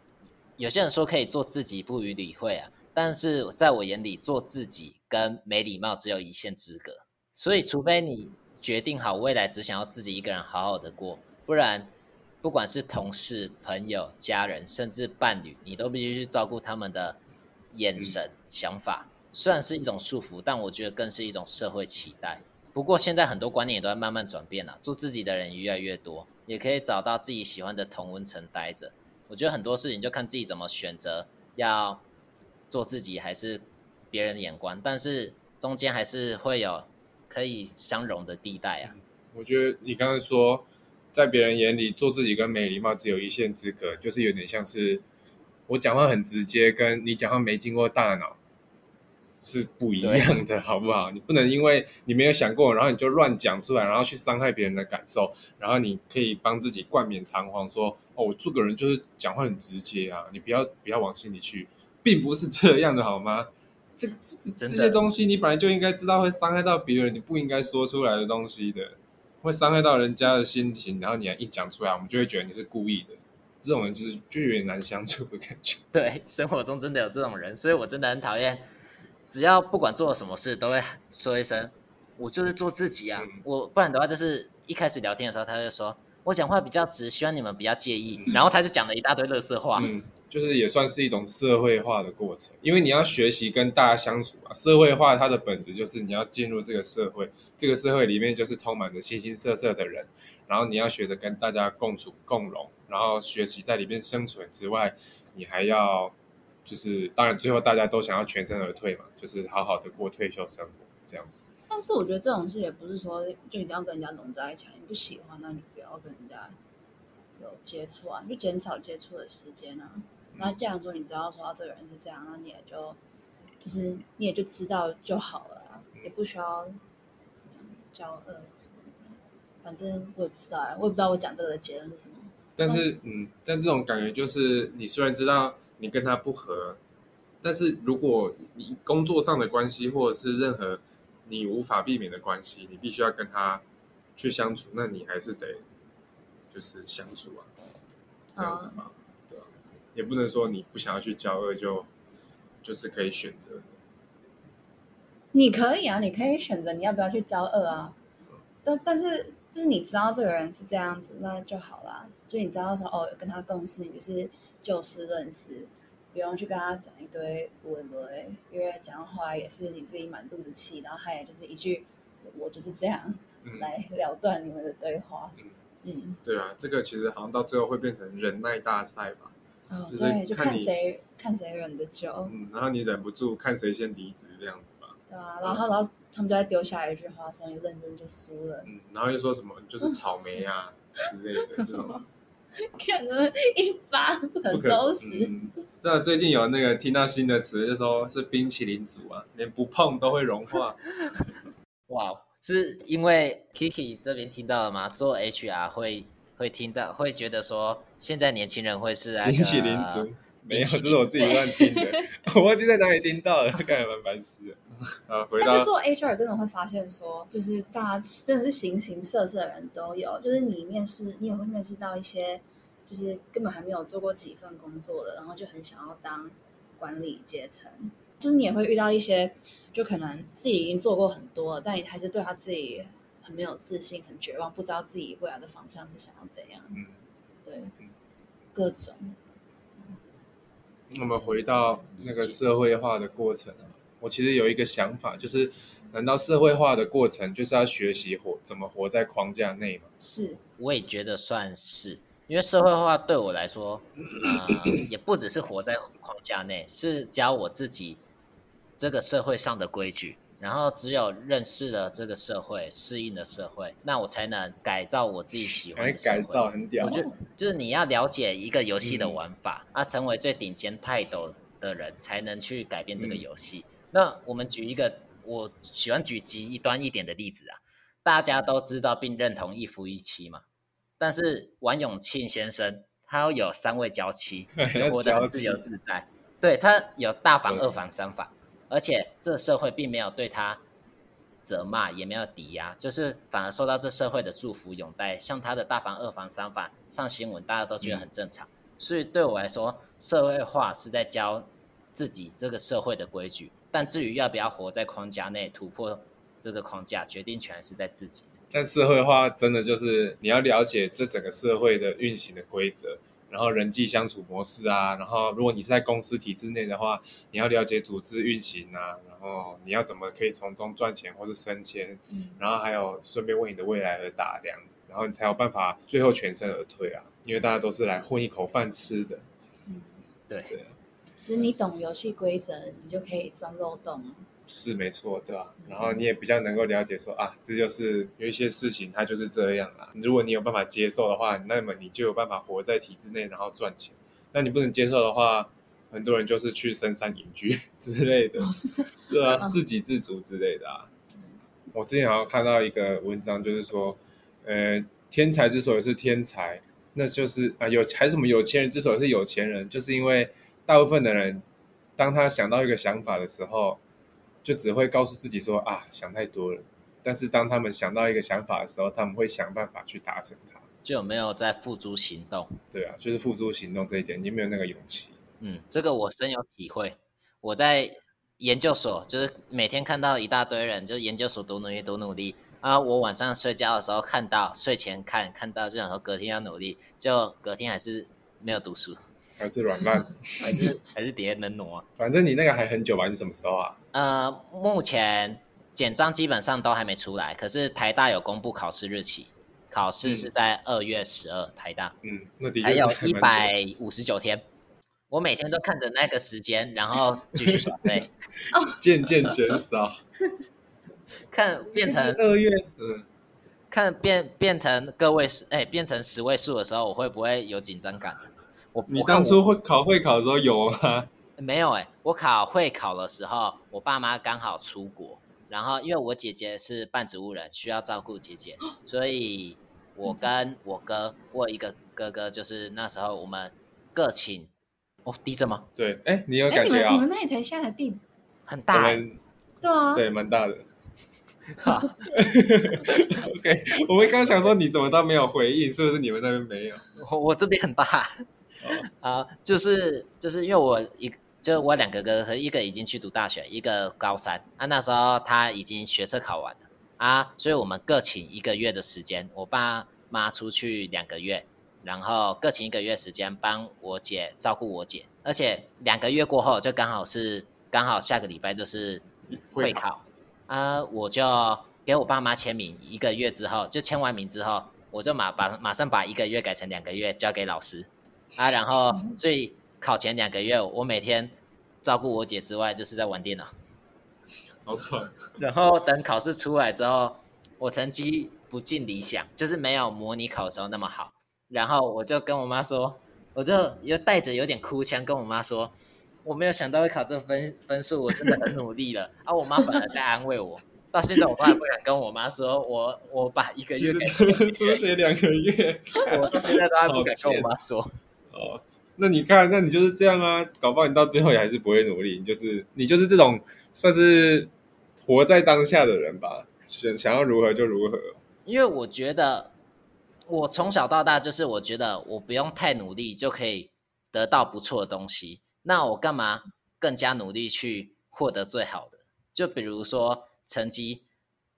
有些人说可以做自己不予理会啊，但是在我眼里，做自己跟没礼貌只有一线之隔。所以，除非你决定好未来只想要自己一个人好好的过，不然不管是同事、朋友、家人，甚至伴侣，你都必须去照顾他们的眼神、想法。虽然是一种束缚，但我觉得更是一种社会期待。不过现在很多观念也都在慢慢转变了，做自己的人越来越多，也可以找到自己喜欢的同温层待着。我觉得很多事情就看自己怎么选择，要做自己还是别人的眼光，但是中间还是会有可以相容的地带啊。我觉得你刚才说，在别人眼里做自己跟没礼貌只有一线之隔，就是有点像是我讲话很直接，跟你讲话没经过大脑是不一样的，好不好？你不能因为你没有想过，然后你就乱讲出来，然后去伤害别人的感受，然后你可以帮自己冠冕堂皇说：“哦，我这个人就是讲话很直接啊，你不要不要往心里去，并不是这样的，好吗？”这这这些东西你本来就应该知道会伤害到别人，你不应该说出来的东西的，会伤害到人家的心情，然后你还一讲出来，我们就会觉得你是故意的。这种人就是就有点难相处的感觉。对，生活中真的有这种人，所以我真的很讨厌。只要不管做了什么事，都会说一声“我就是做自己啊”。我不然的话，就是一开始聊天的时候，他就说我讲话比较直，希望你们不要介意。然后他就讲了一大堆乐色话。嗯，就是也算是一种社会化的过程，因为你要学习跟大家相处啊。社会化它的本质就是你要进入这个社会，这个社会里面就是充满着形形色色的人，然后你要学着跟大家共处共荣，然后学习在里面生存之外，你还要。就是当然，最后大家都想要全身而退嘛，就是好好的过退休生活这样子。但是我觉得这种事也不是说就一定要跟人家融在一起，你不喜欢那你不要跟人家有接触啊，就减少接触的时间啊。那既然说你知道说这个人是这样，那你也就就是你也就知道就好了啊，也不需要怎么骄傲什么的。反正我也不知道啊，我也不知道我讲这个的结论是什么。但是嗯，但这种感觉就是你虽然知道。你跟他不合，但是如果你工作上的关系，或者是任何你无法避免的关系，你必须要跟他去相处，那你还是得就是相处啊，这样子嘛，对吧？也不能说你不想要去交恶，就就是可以选择。你可以啊，你可以选择你要不要去交恶啊，但但是就是你知道这个人是这样子，那就好啦。就你知道说哦，跟他共事，你就是。就事论事，不用去跟他讲一堆无谓不谓，因为讲话也是你自己满肚子气，然后他也就是一句“我就是这样”来了断你们的对话。嗯，对啊，这个其实好像到最后会变成忍耐大赛吧？哦，对，就看谁看谁忍得久。嗯，然后你忍不住，看谁先离职这样子吧。对啊，然后然后他们就在丢下一句话，说你认真就输了。嗯，然后又说什么就是草莓啊之类的 这种。看着一发不可收拾。这最近有那个听到新的词，就说是冰淇淋族啊，连不碰都会融化。哇，是因为 Kiki 这边听到了吗？做 HR 会会听到，会觉得说现在年轻人会是冰淇淋组。没有，这是我自己乱听的，我忘记在哪里听到了，感觉蛮白痴的。啊，回但是做 HR 真的会发现说，就是大家真的是形形色色的人都有，就是你面试，你也会面试到一些，就是根本还没有做过几份工作的，然后就很想要当管理阶层。就是你也会遇到一些，就可能自己已经做过很多了，但还是对他自己很没有自信，很绝望，不知道自己未来的方向是想要怎样。嗯，对，各种。我们回到那个社会化的过程啊，我其实有一个想法，就是难道社会化的过程就是要学习活怎么活在框架内吗？是，我也觉得算是，因为社会化对我来说，呃，也不只是活在框架内，是教我自己这个社会上的规矩。然后只有认识了这个社会，适应了社会，那我才能改造我自己喜欢的社会。改造很屌。我觉得就是你要了解一个游戏的玩法，啊，成为最顶尖泰斗的人，才能去改变这个游戏。那我们举一个我喜欢举极端一点的例子啊，大家都知道并认同一夫一妻嘛，但是王永庆先生他有三位娇妻，活得自由自在，对他有大房、二房、三房。而且这社会并没有对他责骂，也没有抵押，就是反而受到这社会的祝福拥戴。像他的大房、二房、三房上新闻，大家都觉得很正常。所以对我来说，社会化是在教自己这个社会的规矩。但至于要不要活在框架内，突破这个框架，决定权是在自己。但社会化真的就是你要了解这整个社会的运行的规则。然后人际相处模式啊，然后如果你是在公司体制内的话，你要了解组织运行啊，然后你要怎么可以从中赚钱或是升迁，然后还有顺便为你的未来而打量，然后你才有办法最后全身而退啊，因为大家都是来混一口饭吃的。嗯，对。其实你懂游戏规则，你就可以钻漏洞。是没错，对吧？然后你也比较能够了解说啊，这就是有一些事情它就是这样啊。如果你有办法接受的话，那么你就有办法活在体制内，然后赚钱。那你不能接受的话，很多人就是去深山隐居 之类的，对啊，嗯自给自足之类的啊。我之前好像看到一个文章，就是说，呃，天才之所以是天才，那就是啊、有还是什么有钱人之所以是有钱人，就是因为大部分的人，当他想到一个想法的时候，就只会告诉自己说啊，想太多了。但是当他们想到一个想法的时候，他们会想办法去达成它。就有没有在付诸行动？对啊，就是付诸行动这一点，你没有那个勇气。嗯，这个我深有体会。我在研究所，就是每天看到一大堆人，就是研究所多努力多努力啊。我晚上睡觉的时候看到，睡前看看到，就想说隔天要努力，就隔天还是没有读书，还是软烂，还是还是底下能挪。反正你那个还很久吧？你什么时候啊？呃，目前简章基本上都还没出来，可是台大有公布考试日期，考试是在二月十二，台大嗯，那的确还有一是蛮久的百五十九天。我每天都看着那个时间，然后继续耍废，渐渐减少，看变成二月，嗯，看变变成个位数，哎，变成十位数的时候，我会不会有紧张感？我你当初会考会考的时候有吗？没有哎、我考会考的时候，我爸妈刚好出国，然后因为我姐姐是半植物人，需要照顾姐姐，所以我跟我哥，我一个哥哥，就是那时候我们各请。哦，地震吗？对，哎，你有哎，感觉啊你们你们？那里才下的地，很大、对啊，对蛮大的。好 OK，我们刚想说你怎么都没有回应，是不是你们那边没有？我我这边很大哦 啊，就是就是因为我一就我两个哥哥，一个已经去读大学，一个高三。啊，那时候他已经学测考完了。啊，所以我们各请一个月的时间，我爸妈出去两个月，然后各请一个月时间帮我姐照顾我姐，而且两个月过后就刚好是刚好下个礼拜就是会考。啊，我就给我爸妈签名，一个月之后就签完名之后，我就马把马上把一个月改成两个月交给老师啊，然后所以考前两个月我每天照顾我姐之外，就是在玩电脑，好爽。然后等考试出来之后，我成绩不尽理想，就是没有模拟考的时候那么好，然后我就跟我妈说，我就又带着有点哭腔跟我妈说。我没有想到会考这分分数，我真的很努力了啊！我妈反而在安慰我，到现在我都还不敢跟我妈说，我我把一个月给实 出血两个月。我到现在都还不敢跟我妈说。哦，那你看，那你就是这样啊，搞不好你到最后也还是不会努力，你就是你就是这种算是活在当下的人吧，想想要如何就如何。因为我觉得我从小到大就是我觉得我不用太努力就可以得到不错的东西，那我干嘛更加努力去获得最好的？就比如说成绩，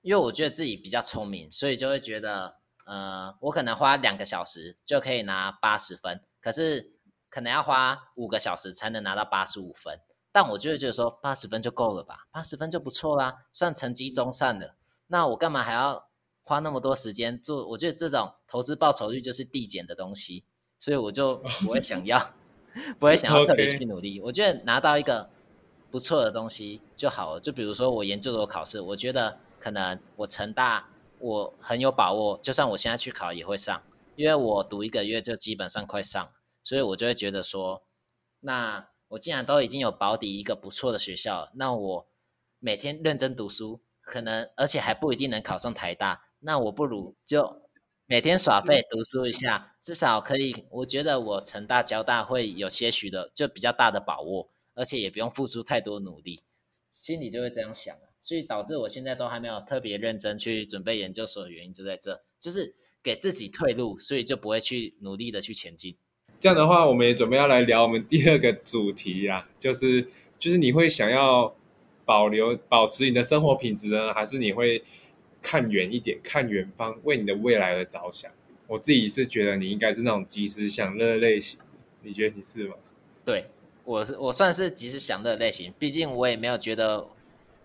因为我觉得自己比较聪明，所以就会觉得，呃，我可能花两个小时就可以拿八十分，可是可能要花五个小时才能拿到八十五分。但我就会觉得说，八十分就够了吧，八十分就不错啦，算成绩中上的。那我干嘛还要花那么多时间做？我觉得这种投资报酬率就是递减的东西，所以我就不会想要，不会想要特别去努力。我觉得拿到一个不错的东西就好了。就比如说我研究所考试，我觉得可能我成大我很有把握，就算我现在去考也会上，因为我读一个月就基本上快上了，所以我就会觉得说，那我既然都已经有保底一个不错的学校了，那我每天认真读书，可能而且还不一定能考上台大，那我不如就每天耍废读书一下，至少可以，我觉得我成大、交大会有些许的就比较大的把握，而且也不用付出太多努力，心里就会这样想啊，所以导致我现在都还没有特别认真去准备研究所的原因就在这，就是给自己退路，所以就不会去努力的去前进。这样的话，我们也准备要来聊我们第二个主题啦，就是就是你会想要保留保持你的生活品质呢，还是你会看远一点，看远方，为你的未来而着想？我自己是觉得你应该是那种及时享乐类型的，你觉得你是吗？对我是我算是及时享乐类型，毕竟我也没有觉得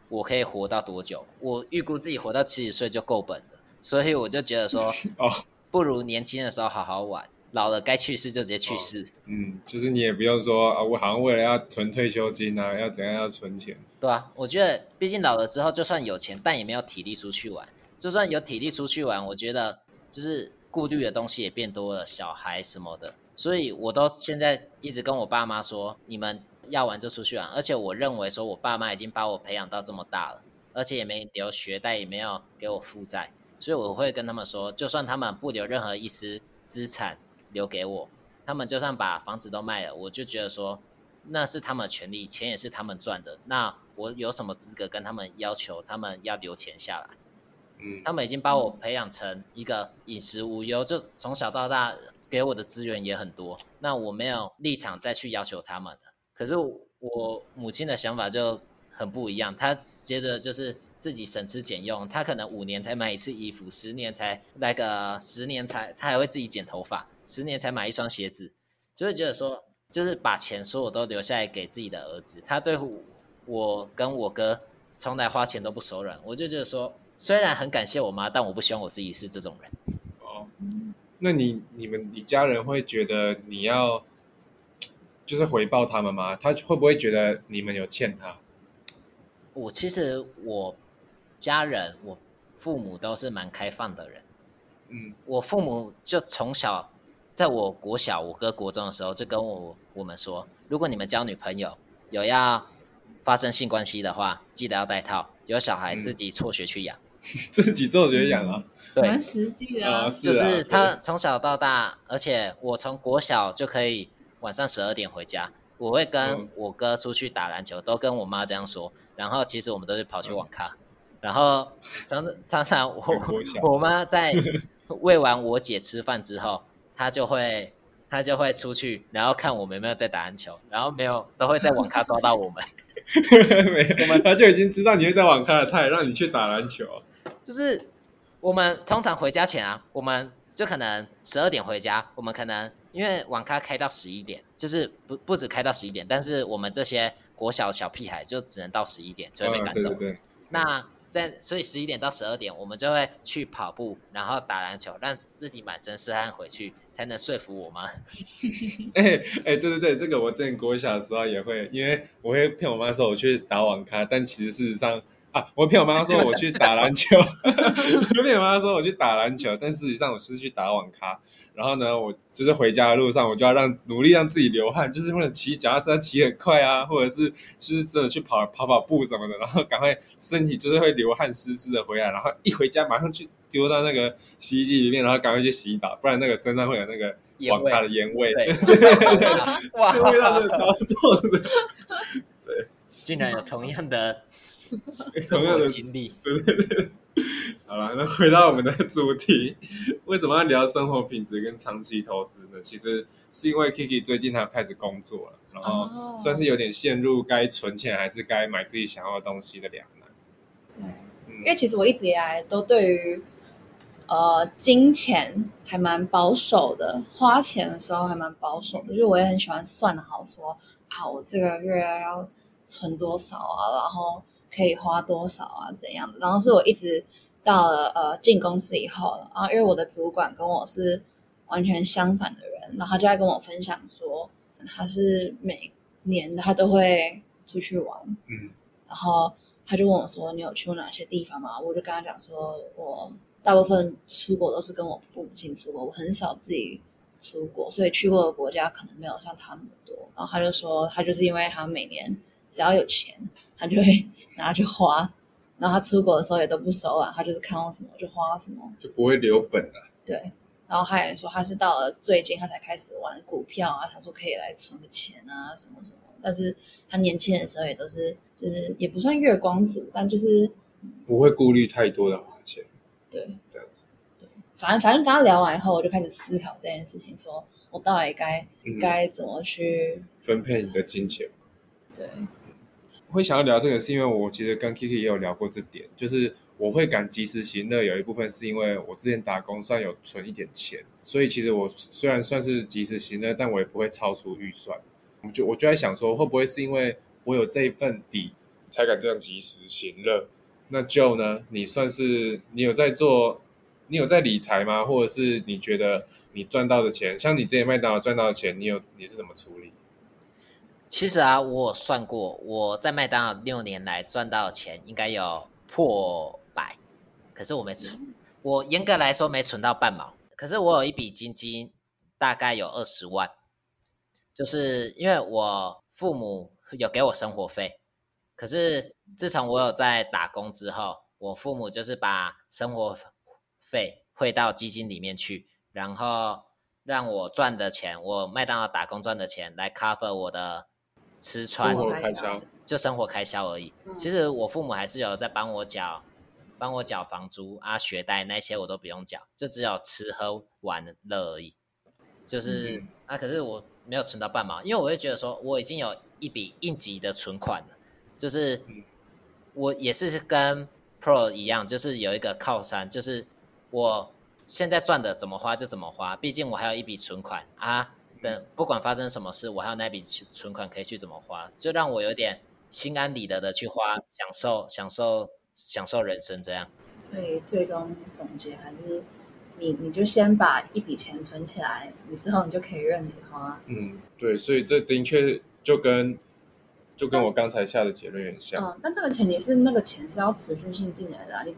我可以活到多久，我预估自己活到七十岁就够本了，所以我就觉得说，哦，不如年轻的时候好好玩，老了该去世就直接去世，嗯，就是你也不用说啊，我好像为了要存退休金啊，要怎样要存钱，对啊，我觉得毕竟老了之后，就算有钱，但也没有体力出去玩，就算有体力出去玩，我觉得就是顾虑的东西也变多了，小孩什么的。所以我都现在一直跟我爸妈说，你们要玩就出去玩，而且我认为说我爸妈已经把我培养到这么大了，而且也没留学贷，也没有给我负债，所以我会跟他们说，就算他们不留任何一丝资产留给我，他们就算把房子都卖了，我就觉得说那是他们的权利，钱也是他们赚的，那我有什么资格跟他们要求他们要留钱下来？嗯，他们已经把我培养成一个饮食无忧，就从小到大给我的资源也很多。那我没有立场再去要求他们的。可是我母亲的想法就很不一样，她觉得就是自己省吃俭用，她可能五年才买一次衣服，十年才那个十年才，她还会自己剪头发，十年才买一双鞋子，就会觉得说，就是把钱所有都留下来给自己的儿子。他对我跟我哥从来花钱都不手软，我就觉得说。虽然很感谢我妈，但我不希望我自己是这种人。哦，那你、你们、你家人会觉得你要就是回报他们吗？他会不会觉得你们有欠他？我其实我家人，我父母都是蛮开放的人。嗯，我父母就从小在我国小、我哥国中的时候就跟我我们说，如果你们交女朋友有要发生性关系的话，记得要带套。有小孩自己辍学去养。自己辍学养啊，对，蛮实际的，就是他从小到大，而且我从国小就可以晚上十二点回家，我会跟我哥出去打篮球，都跟我妈这样说。然后其实我们都是跑去网咖，然后常常常我我妈在 喂完我姐吃饭之后，她就会她就会出去，然后看我们有没有在打篮球，然后没有都会在网咖抓到我们。没，他就已经知道你会在网咖了，他也让你去打篮球。就是我们通常回家前啊，我们就可能十二点回家。我们可能因为网咖开到十一点，就是不不止开到十一点，但是我们这些国小小屁孩就只能到十一点就会被赶走。对对对。那在所以十一点到十二点，我们就会去跑步，然后打篮球，让自己满身是汗回去，才能说服我妈。哎哎，对对对，这个我之前国小的时候也会，因为我会骗我妈说我去打网咖，但其实事实上。啊！我骗我妈妈说我去打篮球，骗我妈妈说我去打篮球，但事实上我是去打网咖。然后呢，我就是回家的路上，我就要让努力让自己流汗，就是为了骑脚踏车骑很快啊，或者是就是真的去跑跑跑步什么的，然后赶快身体就是会流汗湿湿的回来，然后一回家马上去丢到那个洗衣机里面，然后赶快去洗澡，不然那个身上会有那个网咖的烟味。哇，味道真的超重的。对。竟然有同样的 同样的经历，对 对对。好了，那回到我们的主题，为什么要聊生活品质跟长期投资呢？其实是因为 Kiki 最近他开始工作了，然后算是有点陷入该存钱还是该买自己想要的东西的两难。对，因为其实我一直以来都对于呃金钱还蛮保守的，花钱的时候还蛮保守的，就是我也很喜欢算好说啊，我这个月要。存多少啊？然后可以花多少啊？怎样的？然后是我一直到了呃进公司以后，然后因为我的主管跟我是完全相反的人，然后他就在跟我分享说，他是每年他都会出去玩，嗯，然后他就问我说，你有去过哪些地方吗？我就跟他讲说，我大部分出国都是跟我父母亲出国，我很少自己出国，所以去过的国家可能没有像他那么多。然后他就说，他就是因为他每年。只要有钱，他就会拿去花。然后他出国的时候也都不手软，他就是看到什么就花什么，就不会留本了。对。然后他也说，他是到了最近他才开始玩股票啊，他说可以来存个钱啊，什么什么。但是他年轻的时候也都是，就是也不算月光族，但就是不会顾虑太多的花钱。对，这样子。对，反正反正跟他聊完以后，我就开始思考这件事情，说我到底该该怎么去分配你的金钱。对。会想要聊这个，是因为我其实跟 Kiki 也有聊过这点，就是我会赶及时行乐，有一部分是因为我之前打工算有存一点钱，所以其实我虽然算是及时行乐，但我也不会超出预算。我就我就在想说，会不会是因为我有这一份底，才敢这样及时行乐？那 Joe 呢？你算是你有在做，你有在理财吗？或者是你觉得你赚到的钱，像你之前麦当劳赚到的钱，你有你是怎么处理？其实啊，我算过，我在麦当劳六年来赚到的钱应该有破百，可是我没存，我严格来说没存到半毛。可是我有一笔基金，大概有二十万，就是因为我父母有给我生活费。可是自从我有在打工之后，我父母就是把生活费汇到基金里面去，然后让我赚的钱，我麦当劳打工赚的钱来 cover 我的吃穿开销就生活开销而已。嗯其实我父母还是有在帮我缴，帮我缴房租啊、学贷那些我都不用缴，就只有吃喝玩乐而已。就是、嗯啊，可是我没有存到半毛，因为我会觉得说我已经有一笔应急的存款了，就是嗯我也是跟 Pro 一样，就是有一个靠山，就是我现在赚的怎么花就怎么花，毕竟我还有一笔存款啊。等不管发生什么事，我还有那笔存款可以去怎么花，就让我有点心安理得的去花，享受享受享受人生这样。所以最终总结还是你你就先把一笔钱存起来，你之后你就可以任你花。嗯，对，所以这的确就跟就跟我刚才下的结论有点像。嗯，但这个前提是那个钱是要持续性进来的、啊，你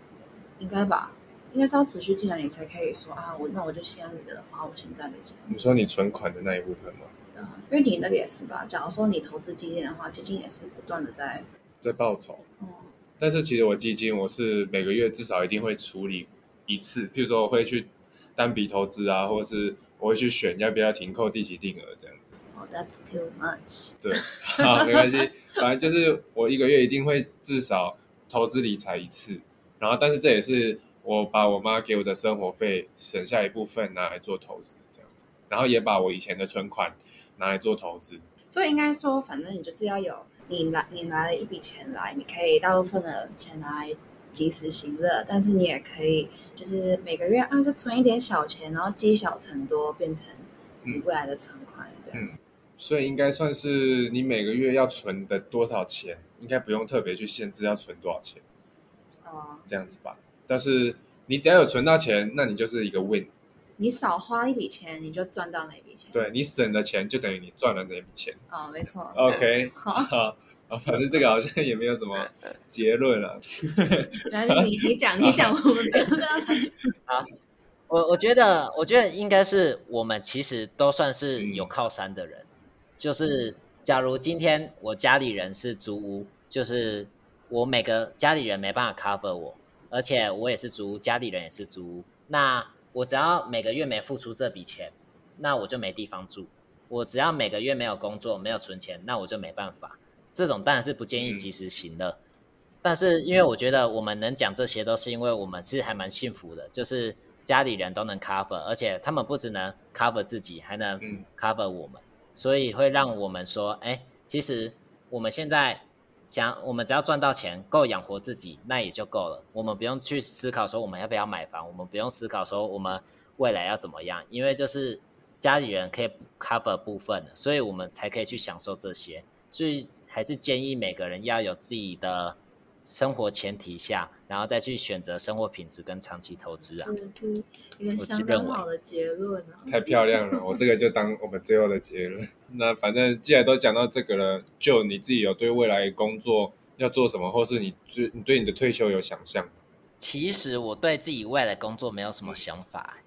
应该吧？应该是要持续进来，你才可以说啊，我那我就心安理得的花我现在的钱。你说你存款的那一部分吗？嗯，因为你那个也是吧？假如说你投资基金的话，基金也是不断的在，在报酬，嗯但是其实我基金我是每个月至少一定会处理一次，譬如说我会去单笔投资啊，或者是我会去选要不要停扣定期定额这样子。哦，That's too much。对，好，没关系，反正就是我一个月一定会至少投资理财一次，然后但是这也是我把我妈给我的生活费省下一部分拿来做投资这样子，然后也把我以前的存款拿来做投资。所以应该说，反正你就是要有你拿你拿了一笔钱来，你可以大部分的钱拿来及时行乐，但是你也可以就是每个月啊就存一点小钱，然后积小成多，变成你嗯未来的存款这样。嗯所以应该算是你每个月要存的多少钱，应该不用特别去限制要存多少钱哦、这样子吧。但是你只要有存到钱，那你就是一个 win。你少花一笔钱，你就赚到那笔钱。，对你省的钱就等于你赚了那笔钱。哦，没错。OK，好，好，啊，反正这个好像也没有什么结论啊。然后你你讲你讲，我们不要这样讲。我我觉得，我觉得应该是我们其实都算是有嗯靠山的人。就是假如今天我家里人是租屋，就是我每个家里人没办法 cover 我，而且我也是租屋，家里人也是租屋，那我只要每个月没付出这笔钱，那我就没地方住。我只要每个月没有工作，没有存钱，那我就没办法。这种当然是不建议嗯及时行乐。但是因为我觉得我们能讲这些，都是因为我们是还蛮幸福的，就是家里人都能 cover，而且他们不只能 cover 自己，还能嗯 cover 我们，所以会让我们说，哎，其实我们现在想，我们只要赚到钱够养活自己，那也就够了。我们不用去思考说我们要不要买房，我们不用思考说我们未来要怎么样，因为就是家里人可以 cover 部分的，所以我们才可以去享受这些。所以还是建议每个人要有自己的生活前提下，然后再去选择生活品质跟长期投资啊。这是一个我相认为当好的结论啊。太漂亮了，我这个就当我们最后的结论。那反正既然都讲到这个了，就你自己有对未来工作要做什么，或是你对你对你的退休有想象？其实我对自己未来工作没有什么想法，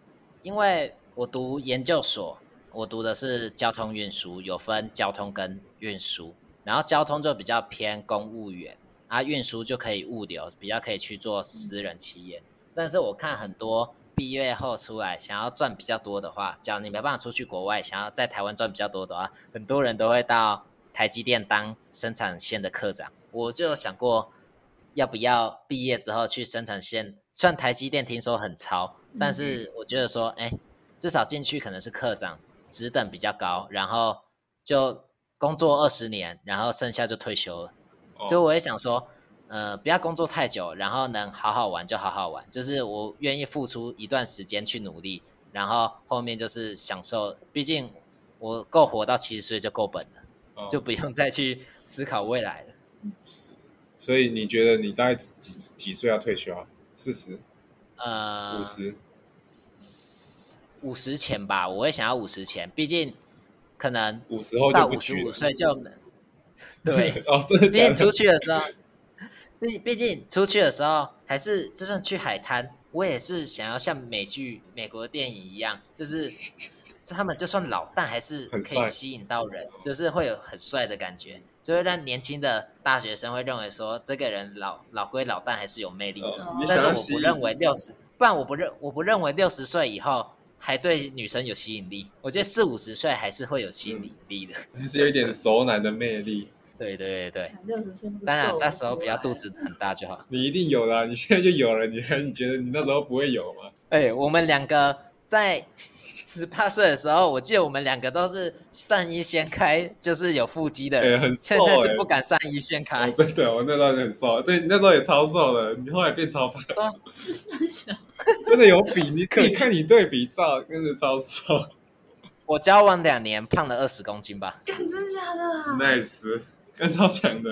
因为我读研究所，我读的是交通运输，有分交通跟运输，然后交通就比较偏公务员，啊，运输就可以物流，比较可以去做私人企业。但是我看很多毕业后出来想要赚比较多的话，假如你没办法出去国外，想要在台湾赚比较多的话，很多人都会到台积电当生产线的科长。我就有想过，要不要毕业之后去生产线？虽然台积电听说很超，但是我觉得说，哎，至少进去可能是科长，职等比较高，然后就工作二十年，然后剩下就退休了。哦就我也想说，呃，不要工作太久，然后能好好玩就好好玩，就是我愿意付出一段时间去努力，然后后面就是享受。毕竟我够活到七十岁就够本了，哦就不用再去思考未来了。所以你觉得你大概几几岁要退休啊？四十、呃，五十？五十前吧，我会想要五十前，毕竟可能五十后就到五十五。岁就 对，毕竟出？去的时候，毕毕竟出去的时候，还是就算去海滩，我也是想要像美剧、美国电影一样，就是 他们就算老，但还是可以吸引到人，就是会有很帅的感觉，就会让年轻的大学生会认为说这个人老老归老，但还是有魅力的。哦但是我不认为六十，不然我不认我不认为六十岁以后还对女生有吸引力。我觉得四五十岁还是会有吸引力的。还是有一点熟男的魅力。对对对对，六十岁当然那时候不要肚子很大就好。你一定有了，你现在就有了，你还你觉得你那时候不会有吗？哎、我们两个在十八岁的时候，我记得我们两个都是上衣掀开就是有腹肌的人，哎很瘦现在是哎不敢上衣掀开。哦、真的，我那时候很瘦，对你那时候也超瘦的，你后来变超胖，真的有比你可以看你对比照，真的超瘦我交往两年，胖了二十公斤吧。真的假的啊？，nice，跟超强的，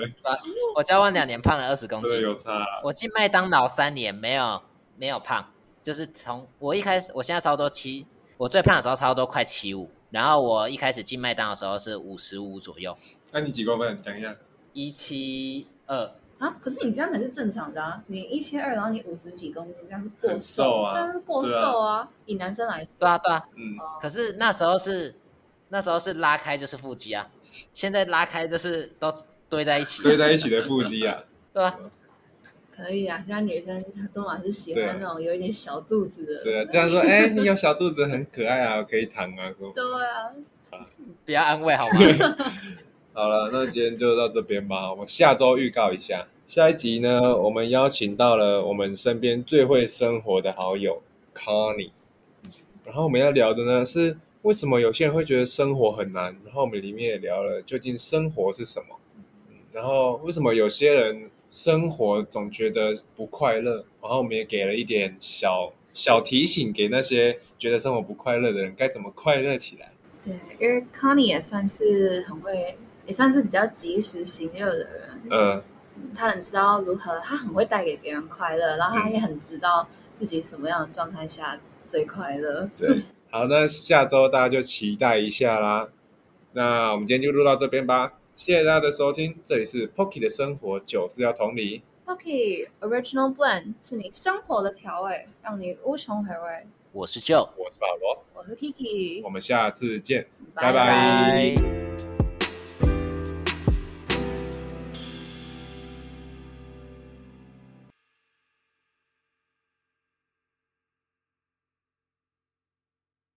我交往两年，胖了二十公斤。有差啦。我进麦当劳三年，没有没有胖，就是从我一开始，我现在差不多七，我最胖的时候差不多快七五，然后我一开始进麦当的时候是五十五左右，那、你几公分？讲一下。一七二。啊，可是你这样才是正常的啊！你一七二，然后你五十几公斤，这样是过很瘦啊当然是过瘦啊。以男生来说，对啊对啊，嗯，哦可是那时候是那时候是拉开就是腹肌啊，现在拉开就是都堆在一起，堆在一起的腹肌啊，对吧？可以啊。现在女生都嘛是喜欢那种有一点小肚子的。对啊，这样说，哎、你有小肚子很可爱啊，可以躺啊，说。对啊，不要安慰好吗？好了，那今天就到这边吧。我们下周预告一下，下一集呢，我们邀请到了我们身边最会生活的好友 Connie，然后我们要聊的呢是为什么有些人会觉得生活很难，然后我们里面也聊了究竟生活是什么，嗯然后为什么有些人生活总觉得不快乐，然后我们也给了一点小小提醒给那些觉得生活不快乐的人该怎么快乐起来。对，因为 Connie 也算是很会，也算是比较及时行乐的人。嗯，嗯他很知道如何，他很会带给别人快乐，然后他也很知道自己什么样的状态下最快乐。对，好，那下周大家就期待一下啦。那我们今天就录到这边吧，谢谢大家的收听，这里是 Pocky 的生活，酒是要同理，Pocky Original Blend 是你生活的调味，让你无穷回味。我是 Joe，我是保罗，我是 Kiki，我们下次见。拜拜拜拜。